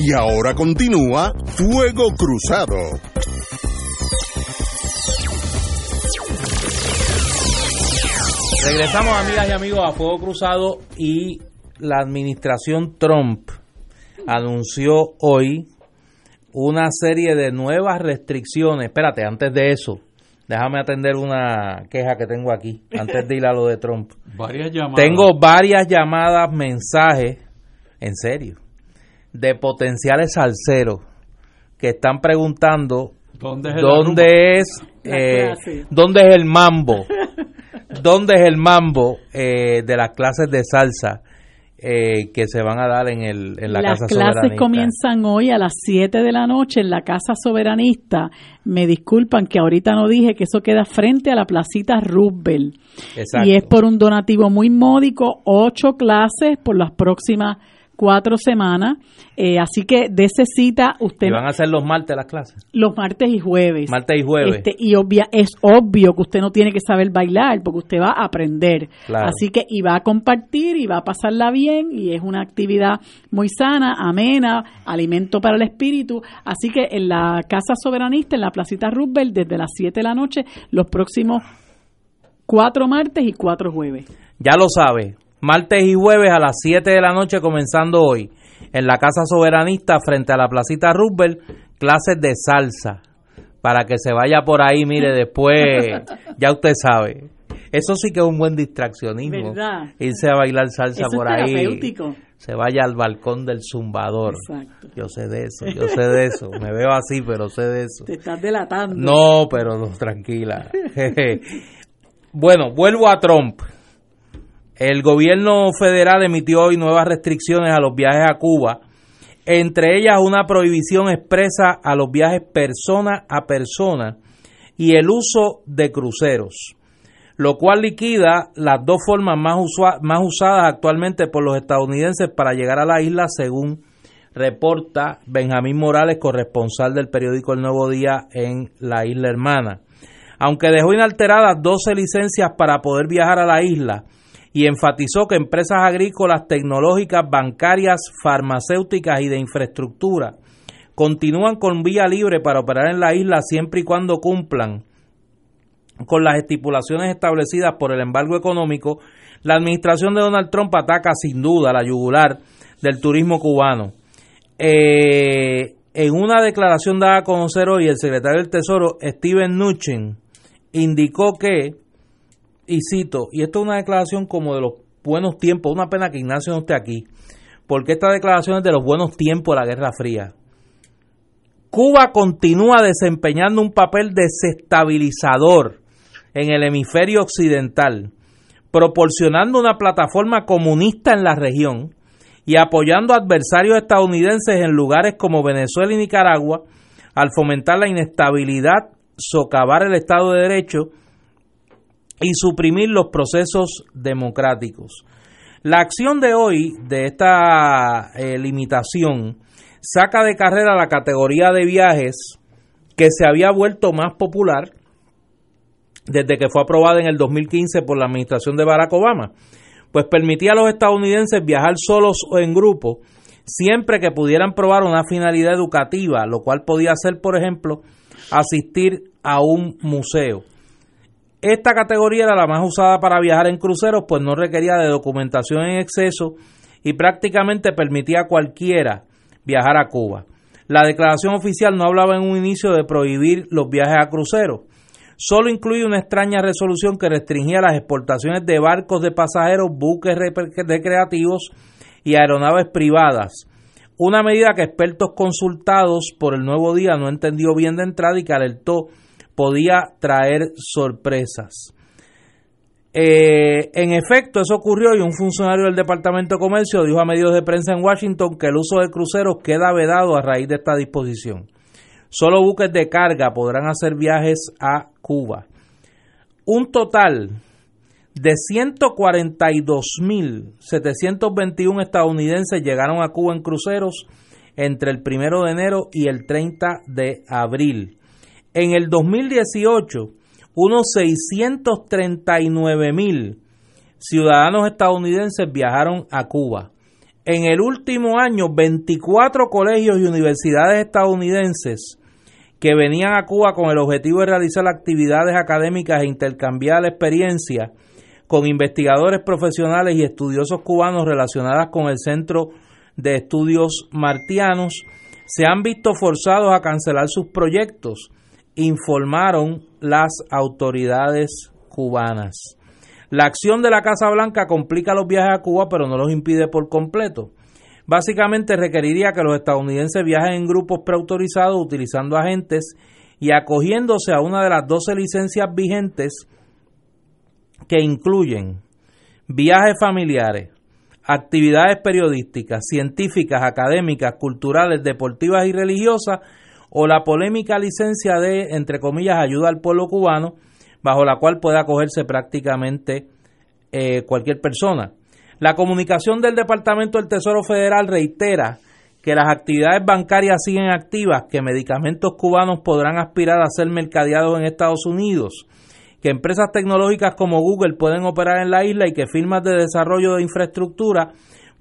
Speaker 4: Y ahora continúa Fuego Cruzado.
Speaker 1: Regresamos amigas y amigos a Fuego Cruzado y la administración Trump anunció hoy una serie de nuevas restricciones. Espérate, antes de eso, déjame atender una queja que tengo aquí, antes de ir a lo de Trump. (laughs)
Speaker 2: Varias llamadas.
Speaker 1: Tengo varias llamadas, mensajes, en serio, de potenciales salseros que están preguntando dónde es, dónde es, eh, dónde es el mambo, (laughs) dónde es el mambo eh, de las clases de salsa eh, que se van a dar en, el, en la
Speaker 3: Casa
Speaker 1: Soberanista.
Speaker 3: Las clases comienzan hoy a las 7 de la noche en la Casa Soberanista. Me disculpan que ahorita no dije que eso queda frente a la placita Roosevelt. Y es por un donativo muy módico, ocho clases por las próximas cuatro semanas. Eh, así que de esa cita usted... ¿Y
Speaker 1: van a ser los martes las clases?
Speaker 3: Los martes y jueves.
Speaker 1: Martes y jueves.
Speaker 3: Este, y obvia, es obvio que usted no tiene que saber bailar porque usted va a aprender. Así que y va a compartir y va a pasarla bien y es una actividad muy sana, amena, alimento para el espíritu. Así que en la Casa Soberanista, en la Placita Roosevelt, desde las 7 de la noche, los próximos cuatro martes y cuatro jueves.
Speaker 1: Ya lo sabe, martes y jueves a las 7 de la noche comenzando hoy en la Casa Soberanista frente a la Placita Roosevelt, clases de salsa para que se vaya por ahí, mire, después (laughs) ya usted sabe. Eso sí que es un buen distraccionismo. Irse a bailar salsa por ahí. Se vaya al balcón del zumbador. Yo sé de eso, yo sé de eso. (laughs) Me veo así, pero sé de eso.
Speaker 3: Te estás delatando.
Speaker 1: No, pero no, tranquila. (laughs) bueno, vuelvo a Trump. El gobierno federal emitió hoy nuevas restricciones a los viajes a Cuba, entre ellas una prohibición expresa a los viajes persona a persona y el uso de cruceros, lo cual liquida las dos formas más, más usadas actualmente por los estadounidenses para llegar a la isla, según reporta Benjamín Morales, corresponsal del periódico El Nuevo Día en la isla hermana. Aunque dejó inalteradas 12 licencias para poder viajar a la isla, y enfatizó que empresas agrícolas, tecnológicas, bancarias, farmacéuticas y de infraestructura continúan con vía libre para operar en la isla siempre y cuando cumplan con las estipulaciones establecidas por el embargo económico, la administración de Donald Trump ataca sin duda la yugular del turismo cubano. Eh, en una declaración dada a conocer hoy, el secretario del Tesoro, Steven Mnuchin, indicó que, y cito, y esto es una declaración como de los buenos tiempos, una pena que Ignacio no esté aquí, porque esta declaración es de los buenos tiempos de la Guerra Fría. Cuba continúa desempeñando un papel desestabilizador en el hemisferio occidental, proporcionando una plataforma comunista en la región y apoyando a adversarios estadounidenses en lugares como Venezuela y Nicaragua al fomentar la inestabilidad, socavar el Estado de Derecho y suprimir los procesos democráticos. La acción de hoy de esta eh, limitación saca de carrera la categoría de viajes que se había vuelto más popular desde que fue aprobada en el 2015 por la administración de Barack Obama pues permitía a los estadounidenses viajar solos o en grupo siempre que pudieran probar una finalidad educativa, lo cual podía ser, por ejemplo, asistir a un museo. Esta categoría era la más usada para viajar en cruceros, pues no requería de documentación en exceso y prácticamente permitía a cualquiera viajar a Cuba. La declaración oficial no hablaba en un inicio de prohibir los viajes a cruceros, solo incluye una extraña resolución que restringía las exportaciones de barcos de pasajeros, buques recreativos y aeronaves privadas. Una medida que expertos consultados por el nuevo día no entendió bien de entrada y que alertó podía traer sorpresas. Eh, en efecto, eso ocurrió y un funcionario del Departamento de Comercio dijo a medios de prensa en Washington que el uso de cruceros queda vedado a raíz de esta disposición. Solo buques de carga podrán hacer viajes a Cuba. Un total de 142.721 estadounidenses llegaron a Cuba en cruceros entre el 1 de enero y el 30 de abril. En el 2018, unos 639.000 ciudadanos estadounidenses viajaron a Cuba. En el último año, 24 colegios y universidades estadounidenses que venían a Cuba con el objetivo de realizar actividades académicas e intercambiar experiencias con investigadores profesionales y estudiosos cubanos relacionadas con el Centro de Estudios Martianos, se han visto forzados a cancelar sus proyectos, informaron las autoridades cubanas. La acción de la Casa Blanca complica los viajes a Cuba, pero no los impide por completo. Básicamente requeriría que los estadounidenses viajen en grupos preautorizados utilizando agentes y acogiéndose a una de las 12 licencias vigentes que incluyen viajes familiares, actividades periodísticas, científicas, académicas, culturales, deportivas y religiosas, o la polémica licencia de, entre comillas, ayuda al pueblo cubano, bajo la cual puede acogerse prácticamente eh, cualquier persona. La comunicación del Departamento del Tesoro Federal reitera que las actividades bancarias siguen activas, que medicamentos cubanos podrán aspirar a ser mercadeados en Estados Unidos, que empresas tecnológicas como Google pueden operar en la isla y que firmas de desarrollo de infraestructura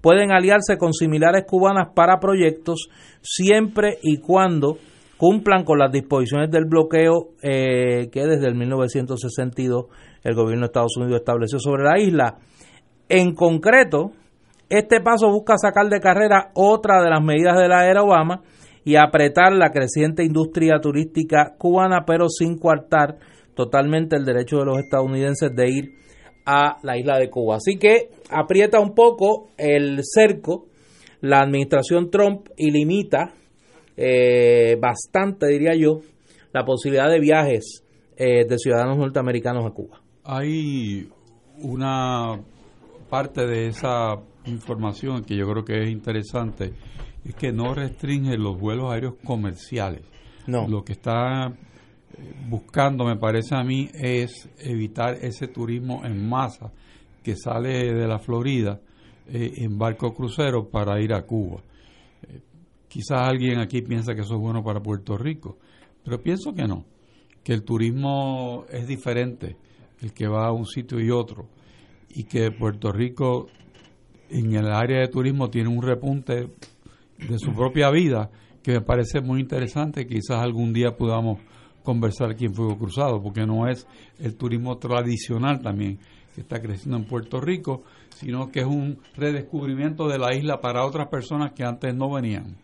Speaker 1: pueden aliarse con similares cubanas para proyectos siempre y cuando cumplan con las disposiciones del bloqueo eh, que desde el 1962 el gobierno de Estados Unidos estableció sobre la isla. En concreto, este paso busca sacar de carrera otra de las medidas de la era Obama y apretar la creciente industria turística cubana, pero sin coartar totalmente el derecho de los estadounidenses de ir a la isla de Cuba. Así que aprieta un poco el cerco la administración Trump y limita eh, bastante, diría yo, la posibilidad de viajes eh, de ciudadanos norteamericanos a Cuba.
Speaker 2: Hay una parte de esa información que yo creo que es interesante es que no restringe los vuelos aéreos comerciales. No. Lo que está eh, buscando, me parece a mí, es evitar ese turismo en masa que sale de la Florida eh, en barco crucero para ir a Cuba. Quizás alguien aquí piensa que eso es bueno para Puerto Rico, pero pienso que no, que el turismo es diferente, el que va a un sitio y otro y que Puerto Rico en el área de turismo tiene un repunte de su propia vida que me parece muy interesante. Quizás algún día podamos conversar aquí en Fuego Cruzado, porque no es el turismo tradicional también que está creciendo en Puerto Rico, sino que es un redescubrimiento de la isla para otras personas que antes no venían.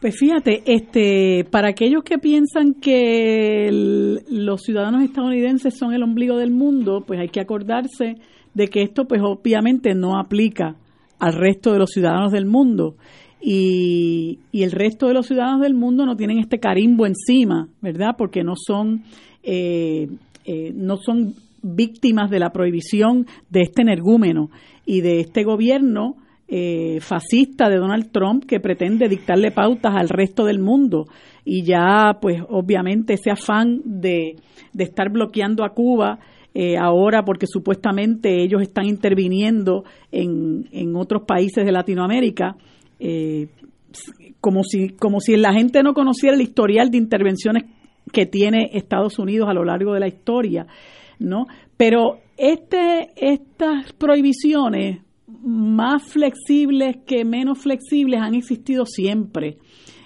Speaker 3: Pues fíjate, este, para aquellos que piensan que los ciudadanos estadounidenses son el ombligo del mundo, pues hay que acordarse de que esto, pues obviamente no aplica al resto de los ciudadanos del mundo. Y, el resto de los ciudadanos del mundo no tienen este carimbo encima, ¿verdad? Porque no son, eh, eh, no son víctimas de la prohibición de este energúmeno y de este gobierno eh, fascista de Donald Trump que pretende dictarle pautas al resto del mundo. Y ya pues obviamente ese afán de, de estar bloqueando a Cuba eh, ahora porque supuestamente ellos están interviniendo en, en otros países de Latinoamérica eh, como si como si la gente no conociera el historial de intervenciones que tiene Estados Unidos a lo largo de la historia no pero este estas prohibiciones más flexibles que menos flexibles han existido siempre.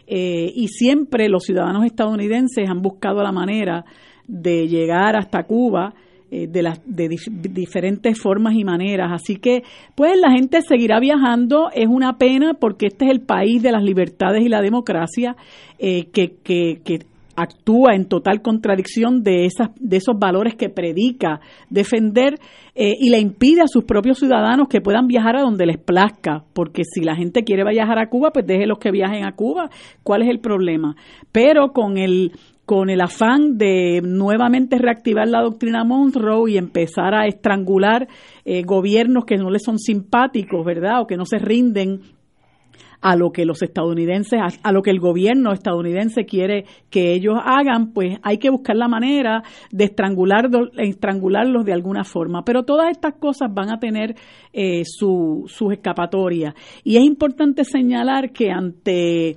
Speaker 3: Eh, y siempre los ciudadanos estadounidenses han buscado la manera de llegar hasta Cuba eh, de, las, de diferentes formas y maneras. Así que, pues la gente seguirá viajando. Es una pena porque este es el país de las libertades y la democracia eh, que, que, que actúa en total contradicción de, esas, de esos valores que predica defender eh, y le impide a sus propios ciudadanos que puedan viajar a donde les plazca, porque si la gente quiere viajar a Cuba, pues déjelos que viajen a Cuba, ¿cuál es el problema? Pero con el con el afán de nuevamente reactivar la doctrina Monroe y empezar a estrangular eh, gobiernos que no les son simpáticos, ¿verdad? O que no se rinden a lo que los estadounidenses, a, lo que el gobierno estadounidense quiere que ellos hagan, pues hay que buscar la manera de estrangular, estrangularlos de alguna forma. Pero todas estas cosas van a tener eh, su, sus escapatorias. Y es importante señalar que ante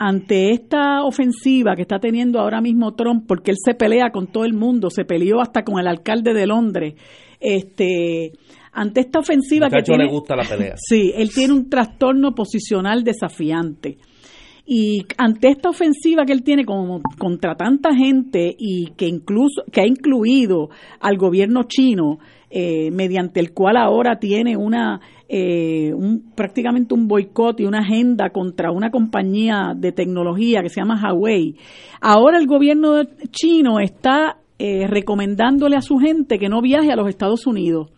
Speaker 3: ante esta ofensiva que está teniendo ahora mismo Trump, porque él se pelea con todo el mundo, se peleó hasta con el alcalde de Londres, este, ante esta ofensiva que tiene,
Speaker 1: le gusta la pelea. (laughs)
Speaker 3: Sí, él tiene un trastorno posicional desafiante. Y ante esta ofensiva que él tiene como, contra tanta gente y que incluso que ha incluido al gobierno chino, eh, mediante el cual ahora tiene una eh, un, prácticamente un boicot y una agenda contra una compañía de tecnología que se llama Huawei. Ahora el gobierno chino está eh, recomendándole a su gente que no viaje a los Estados Unidos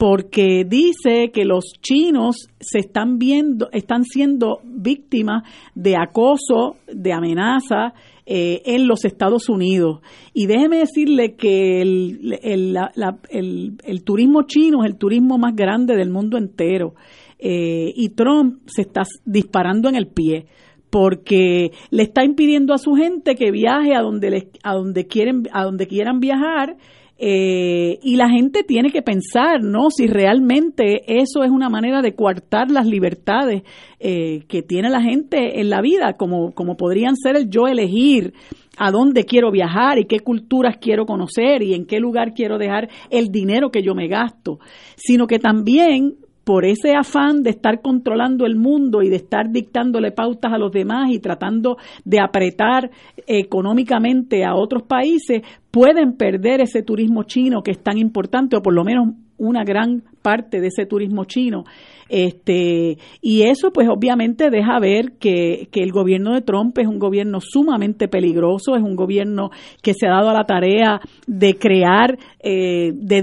Speaker 3: porque dice que los chinos se están viendo, están siendo víctimas de acoso, de amenaza eh, en los Estados Unidos. Y déjeme decirle que el, el, turismo chino es el turismo más grande del mundo entero. Eh, y Trump se está disparando en el pie porque le está impidiendo a su gente que viaje a donde a donde quieren a donde quieran viajar eh, y la gente tiene que pensar, ¿no? Si realmente eso es una manera de coartar las libertades eh, que tiene la gente en la vida, como, como podrían ser el yo elegir a dónde quiero viajar y qué culturas quiero conocer y en qué lugar quiero dejar el dinero que yo me gasto, sino que también por ese afán de estar controlando el mundo y de estar dictándole pautas a los demás y tratando de apretar económicamente a otros países, pueden perder ese turismo chino que es tan importante, o por lo menos una gran parte de ese turismo chino. Este, y eso pues obviamente deja ver que, que, el gobierno de Trump es un gobierno sumamente peligroso, es un gobierno que se ha dado a la tarea de crear eh, de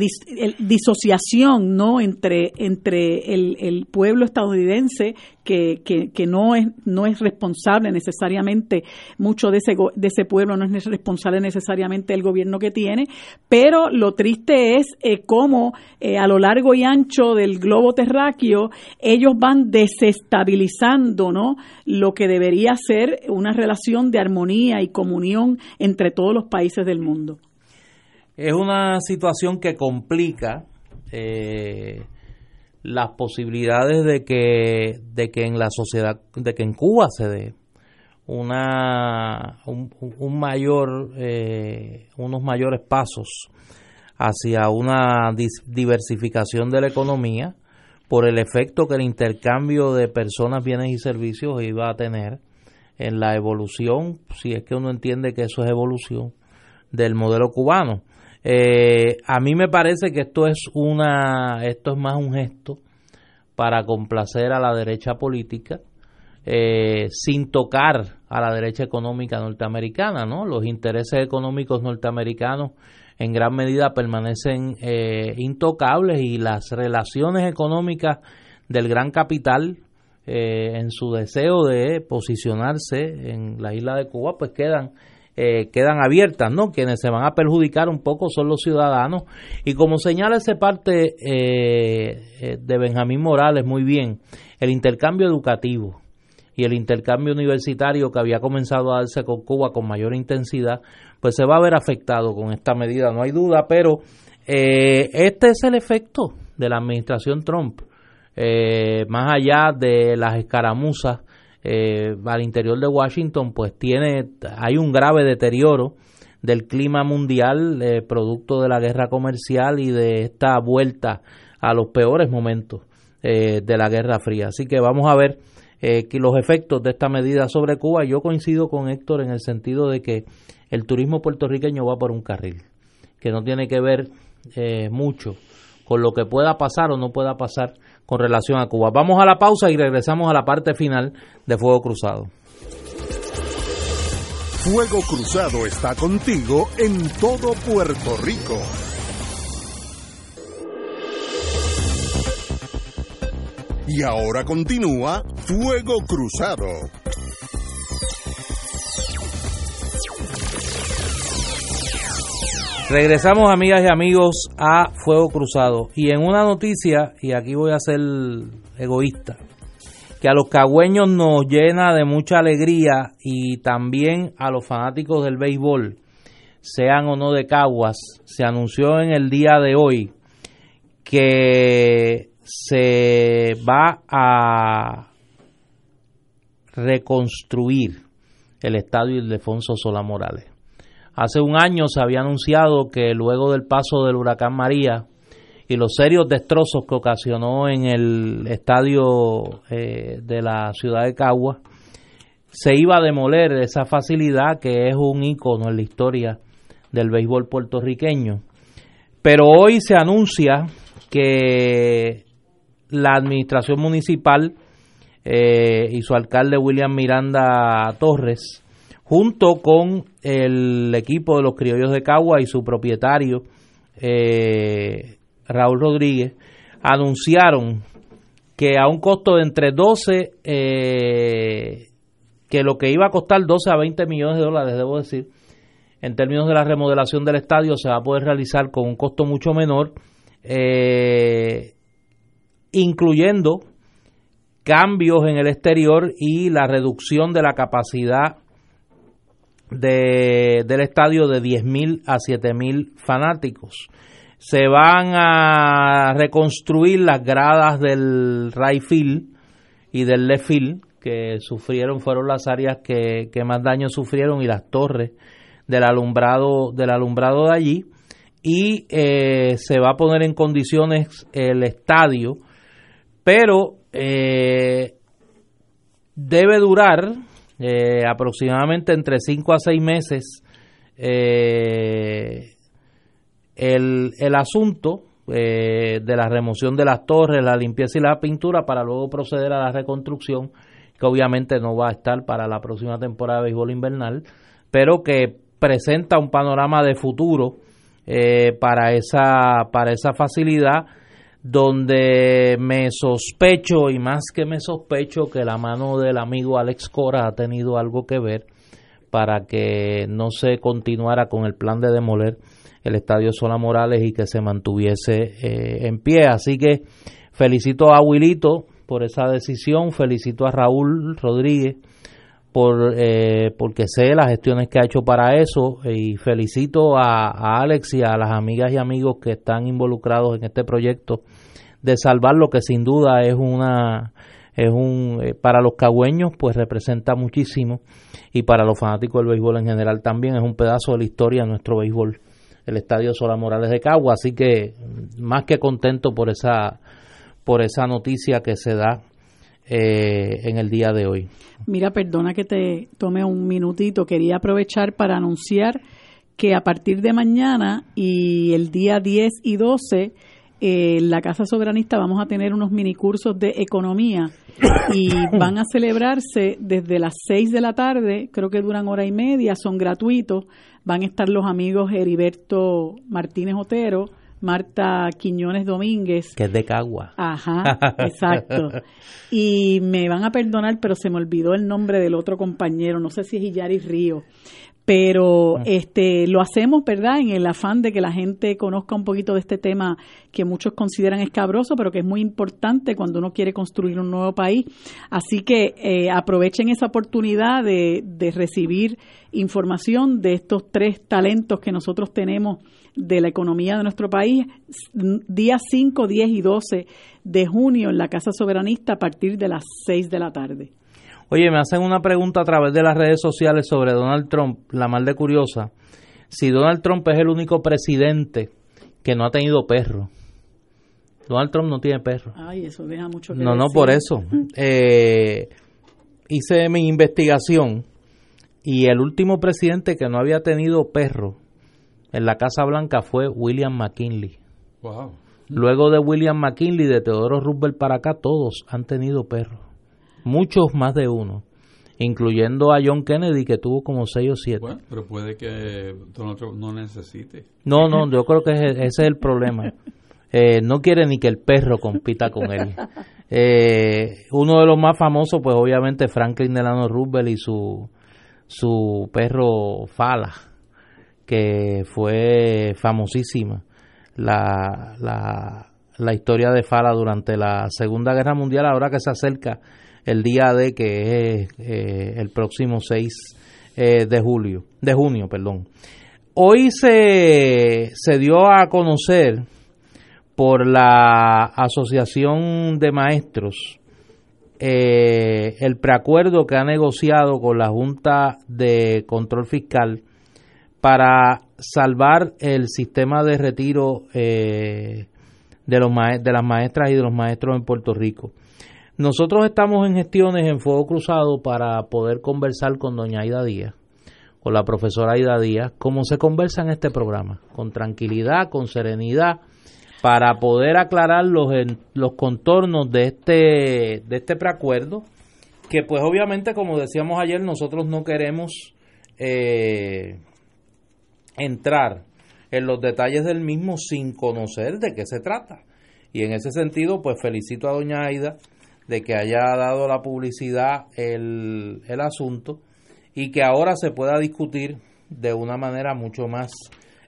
Speaker 3: disociación ¿no? entre, entre el, el pueblo estadounidense que, que, que, no es no es responsable necesariamente mucho de ese de ese pueblo no es responsable necesariamente del gobierno que tiene pero lo triste es eh, cómo eh, a lo largo y ancho del globo terráqueo ellos van desestabilizando no lo que debería ser una relación de armonía y comunión entre todos los países del mundo.
Speaker 1: Es una situación que complica eh, las posibilidades de que, de que en la sociedad, de que en Cuba se dé una, un, mayor, eh, unos mayores pasos hacia una diversificación de la economía por el efecto que el intercambio de personas, bienes y servicios iba a tener en la evolución, si es que uno entiende que eso es evolución, del modelo cubano. Eh, a mí me parece que esto es una, esto es más un gesto para complacer a la derecha política, eh, sin tocar a la derecha económica norteamericana, ¿no? Los intereses económicos norteamericanos en gran medida permanecen eh, intocables y las relaciones económicas del gran capital eh, en su deseo de posicionarse en la isla de Cuba pues quedan eh, quedan abiertas, ¿no? Quienes se van a perjudicar un poco son los ciudadanos y como señala ese parte de Benjamín Morales muy bien, el intercambio educativo y el intercambio universitario que había comenzado a darse con Cuba con mayor intensidad, pues se va a ver afectado con esta medida, no hay duda, pero eh, este es el efecto de la administración Trump, eh, más allá de las escaramuzas eh, al interior de Washington, pues tiene, hay un grave deterioro del clima mundial, producto de la guerra comercial y de esta vuelta a los peores momentos de la Guerra Fría. Así que vamos a ver eh, que los efectos de esta medida sobre Cuba. Yo coincido con Héctor en el sentido de que el turismo puertorriqueño va por un carril, que no tiene que ver eh, mucho con lo que pueda pasar o no pueda pasar con relación a Cuba. Vamos a la pausa y regresamos a la parte final de Fuego Cruzado.
Speaker 4: Fuego Cruzado está contigo en todo Puerto Rico. Y ahora continúa Fuego Cruzado.
Speaker 1: Regresamos amigas y amigos a Fuego Cruzado. Y en una noticia, y aquí voy a ser egoísta, que a los cagüeños nos llena de mucha alegría y también a los fanáticos del béisbol, sean o no de Caguas, se anunció en el día de hoy que se va a reconstruir el estadio Ildefonso Sola Morales. Hace un año se había anunciado que luego del paso del huracán María y los serios destrozos que ocasionó en el estadio eh, de la ciudad de Cagua, se iba a demoler esa facilidad que es un icono en la historia del béisbol puertorriqueño. Pero hoy se anuncia que la administración municipal eh, y su alcalde William Miranda Torres, junto con el equipo de los criollos de Cagua y su propietario eh, Raúl Rodríguez, anunciaron que a un costo de entre 12, eh, que lo que iba a costar 12 a 20 millones de dólares, debo decir, en términos de la remodelación del estadio, se va a poder realizar con un costo mucho menor. Eh, incluyendo cambios en el exterior y la reducción de la capacidad de, del estadio de 10.000 a 7.000 fanáticos. Se van a reconstruir las gradas del right y del left que sufrieron, fueron las áreas que, más daño sufrieron y las torres del alumbrado, del alumbrado de allí. Y eh, se va a poner en condiciones el estadio pero eh, debe durar eh, aproximadamente entre 5 a 6 meses eh, el, el, asunto de la remoción de las torres, la limpieza y la pintura para luego proceder a la reconstrucción, que obviamente no va a estar para la próxima temporada de béisbol invernal, pero que presenta un panorama de futuro para, esa, para esa facilidad donde me sospecho y más que me sospecho que la mano del amigo Alex Cora ha tenido algo que ver para que no se continuara con el plan de demoler el estadio Sola Morales y que se mantuviese eh, en pie. Así que felicito a Wilito por esa decisión, felicito a Raúl Rodríguez por eh, porque sé las gestiones que ha hecho para eso y felicito a, a Alex y a las amigas y amigos que están involucrados en este proyecto de salvar lo que sin duda es una es un eh, para los cagüeños pues representa muchísimo y para los fanáticos del béisbol en general también es un pedazo de la historia de nuestro béisbol el estadio Sola Morales de Cagua. Así que más que contento por esa por esa noticia que se da eh, en el día de hoy.
Speaker 3: Mira, perdona que te tome un minutito, quería aprovechar para anunciar que a partir de mañana y el día 10 y 12 eh, en la Casa Soberanista vamos a tener unos minicursos de economía y van a celebrarse desde las 6 de la tarde, creo que duran hora y media, son gratuitos. Van a estar los amigos Heriberto Martínez Otero, Marta Quiñones Domínguez.
Speaker 1: Que es de Cagua.
Speaker 3: Ajá, (laughs) exacto. Y me van a perdonar, pero se me olvidó el nombre del otro compañero, no sé si es Illaris Río pero este lo hacemos, ¿verdad? En el afán de que la gente conozca un poquito de este tema que muchos consideran escabroso, pero que es muy importante cuando uno quiere construir un nuevo país. Así que eh, aprovechen esa oportunidad de, de recibir información de estos tres talentos que nosotros tenemos de la economía de nuestro país, días 5, 10 y 12 de junio en la Casa Soberanista a partir de las 6 de la tarde.
Speaker 1: Oye, me hacen una pregunta a través de las redes sociales sobre Donald Trump, la mal de curiosa. Si Donald Trump es el único presidente que no ha tenido perro. Donald Trump no tiene perro.
Speaker 3: Ay, eso deja mucho
Speaker 1: que No, no, por eso. (laughs) Eh, hice mi investigación y el último presidente que no había tenido perro en la Casa Blanca fue William McKinley. Wow. Luego de William McKinley, de Teodoro Roosevelt para acá, todos han tenido perro muchos más de uno, incluyendo a John Kennedy que tuvo como seis o siete. Bueno,
Speaker 2: pero puede que Donald Trump no necesite.
Speaker 1: No, no, yo creo que ese, es el problema. Eh, no quiere ni que el perro compita con él. Eh, uno de los más famosos, pues obviamente Franklin Delano Roosevelt y su, su perro Fala, que fue famosísima. La, la, la historia de Fala durante la Segunda Guerra Mundial, ahora que se acerca el día de que es eh, el próximo 6 eh, de julio, de junio, perdón. Hoy se, se dio a conocer por la Asociación de Maestros eh, el preacuerdo que ha negociado con la Junta de Control Fiscal para salvar el sistema de retiro de, los de las maestras y de los maestros en Puerto Rico. Nosotros estamos en gestiones en Fuego Cruzado para poder conversar con doña Aida Díaz, con la profesora Aida Díaz, como se conversa en este programa, con tranquilidad, con serenidad, para poder aclarar los, los contornos de este, de este preacuerdo, que pues obviamente, como decíamos ayer, nosotros no queremos eh, entrar en los detalles del mismo sin conocer de qué se trata. Y en ese sentido, pues felicito a doña Aida de que haya dado la publicidad el, el asunto y que ahora se pueda discutir de una manera mucho más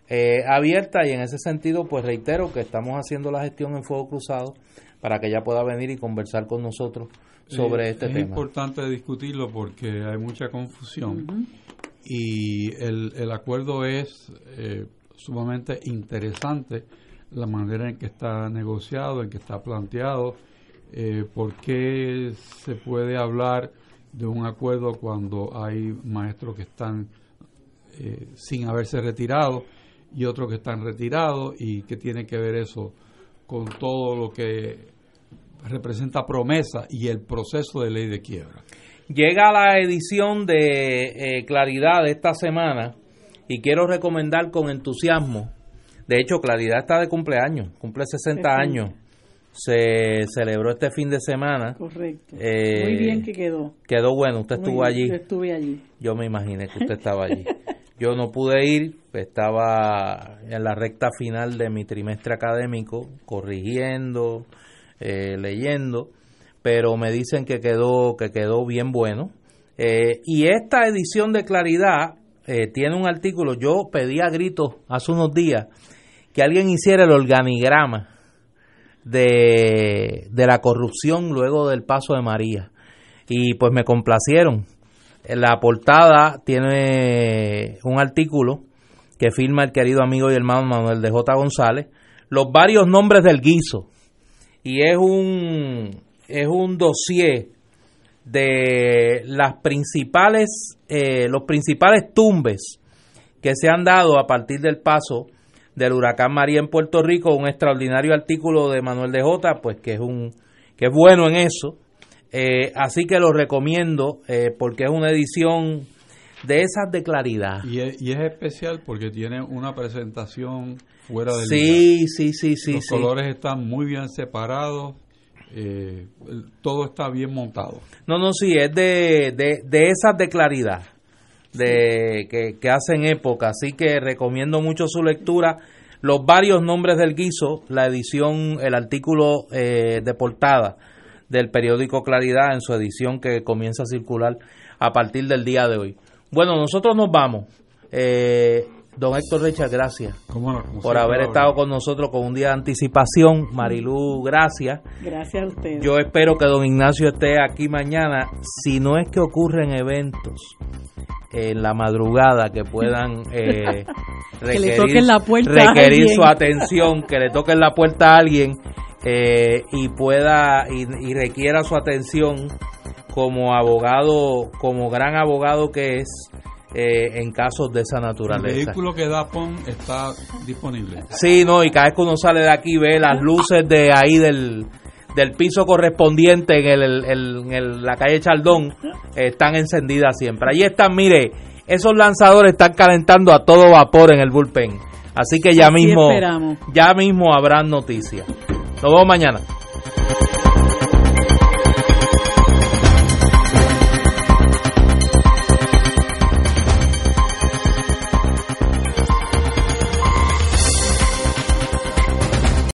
Speaker 1: eh, abierta y en ese sentido pues reitero que estamos haciendo la gestión en Fuego Cruzado para que ella pueda venir y conversar con nosotros sobre este tema.
Speaker 2: Es importante discutirlo porque hay mucha confusión y el, el, acuerdo es eh, sumamente interesante la manera en que está negociado, en que está planteado eh, ¿por qué se puede hablar de un acuerdo cuando hay maestros que están eh, sin haberse retirado y otros que están retirados y qué tiene que ver eso con todo lo que representa promesa y el proceso de ley de quiebra?
Speaker 1: Llega la edición de eh, Claridad de esta semana y quiero recomendar con entusiasmo. De hecho, Claridad está de cumpleaños, cumple 60 años se celebró este fin de semana.
Speaker 3: Correcto. Eh, Muy bien que quedó.
Speaker 1: Quedó bueno, usted estuvo allí.
Speaker 3: Yo estuve allí.
Speaker 1: Yo me imaginé que usted estaba allí. (laughs) Yo no pude ir, estaba en la recta final de mi trimestre académico, corrigiendo, eh, leyendo, pero me dicen que quedó, que quedó bien bueno. Eh, y esta edición de Claridad tiene un artículo, yo pedí a gritos hace unos días que alguien hiciera el organigrama de, de la corrupción luego del paso de María. Y pues me complacieron. La portada tiene un artículo que firma el querido amigo y hermano Manuel de J. González, los varios nombres del guiso. Y es un, es un dossier de las principales, eh, los principales tumbes que se han dado a partir del paso del huracán María en Puerto Rico, un extraordinario artículo de Manuel de Jota, pues que es un que es bueno en eso. Eh, así que lo recomiendo eh, porque es una edición de esas de claridad.
Speaker 2: Y es, especial porque tiene una presentación fuera del
Speaker 1: Sí, sí, sí, sí.
Speaker 2: Los colores están muy bien separados. Eh, todo está bien montado.
Speaker 1: No, no, sí, es de, de, esas de claridad de que, que, hacen época, así que recomiendo mucho su lectura. Los varios nombres del guiso, la edición, el artículo de portada del periódico Claridad en su edición que comienza a circular a partir del día de hoy. Bueno, nosotros nos vamos. Eh, don Héctor Richard, gracias por haber estado con nosotros con un día de anticipación. Marilú, gracias.
Speaker 3: Gracias a ustedes.
Speaker 1: Yo espero que don Ignacio esté aquí mañana. Si no es que ocurren eventos en la madrugada que puedan (laughs) eh,
Speaker 3: requerir, la puerta
Speaker 1: requerir su atención, que le toquen la puerta a alguien eh, y pueda y, requiera su atención como abogado, como gran abogado que es eh, en casos de esa naturaleza.
Speaker 2: El vehículo que da PON está disponible.
Speaker 1: Sí, no, y cada vez que uno sale de aquí ve las luces de ahí del, del piso correspondiente en, el, la calle Chaldón están encendidas siempre. Ahí están, mire, esos lanzadores están calentando a todo vapor en el bullpen. Así que ya mismo ya mismo habrán noticias. Nos vemos mañana.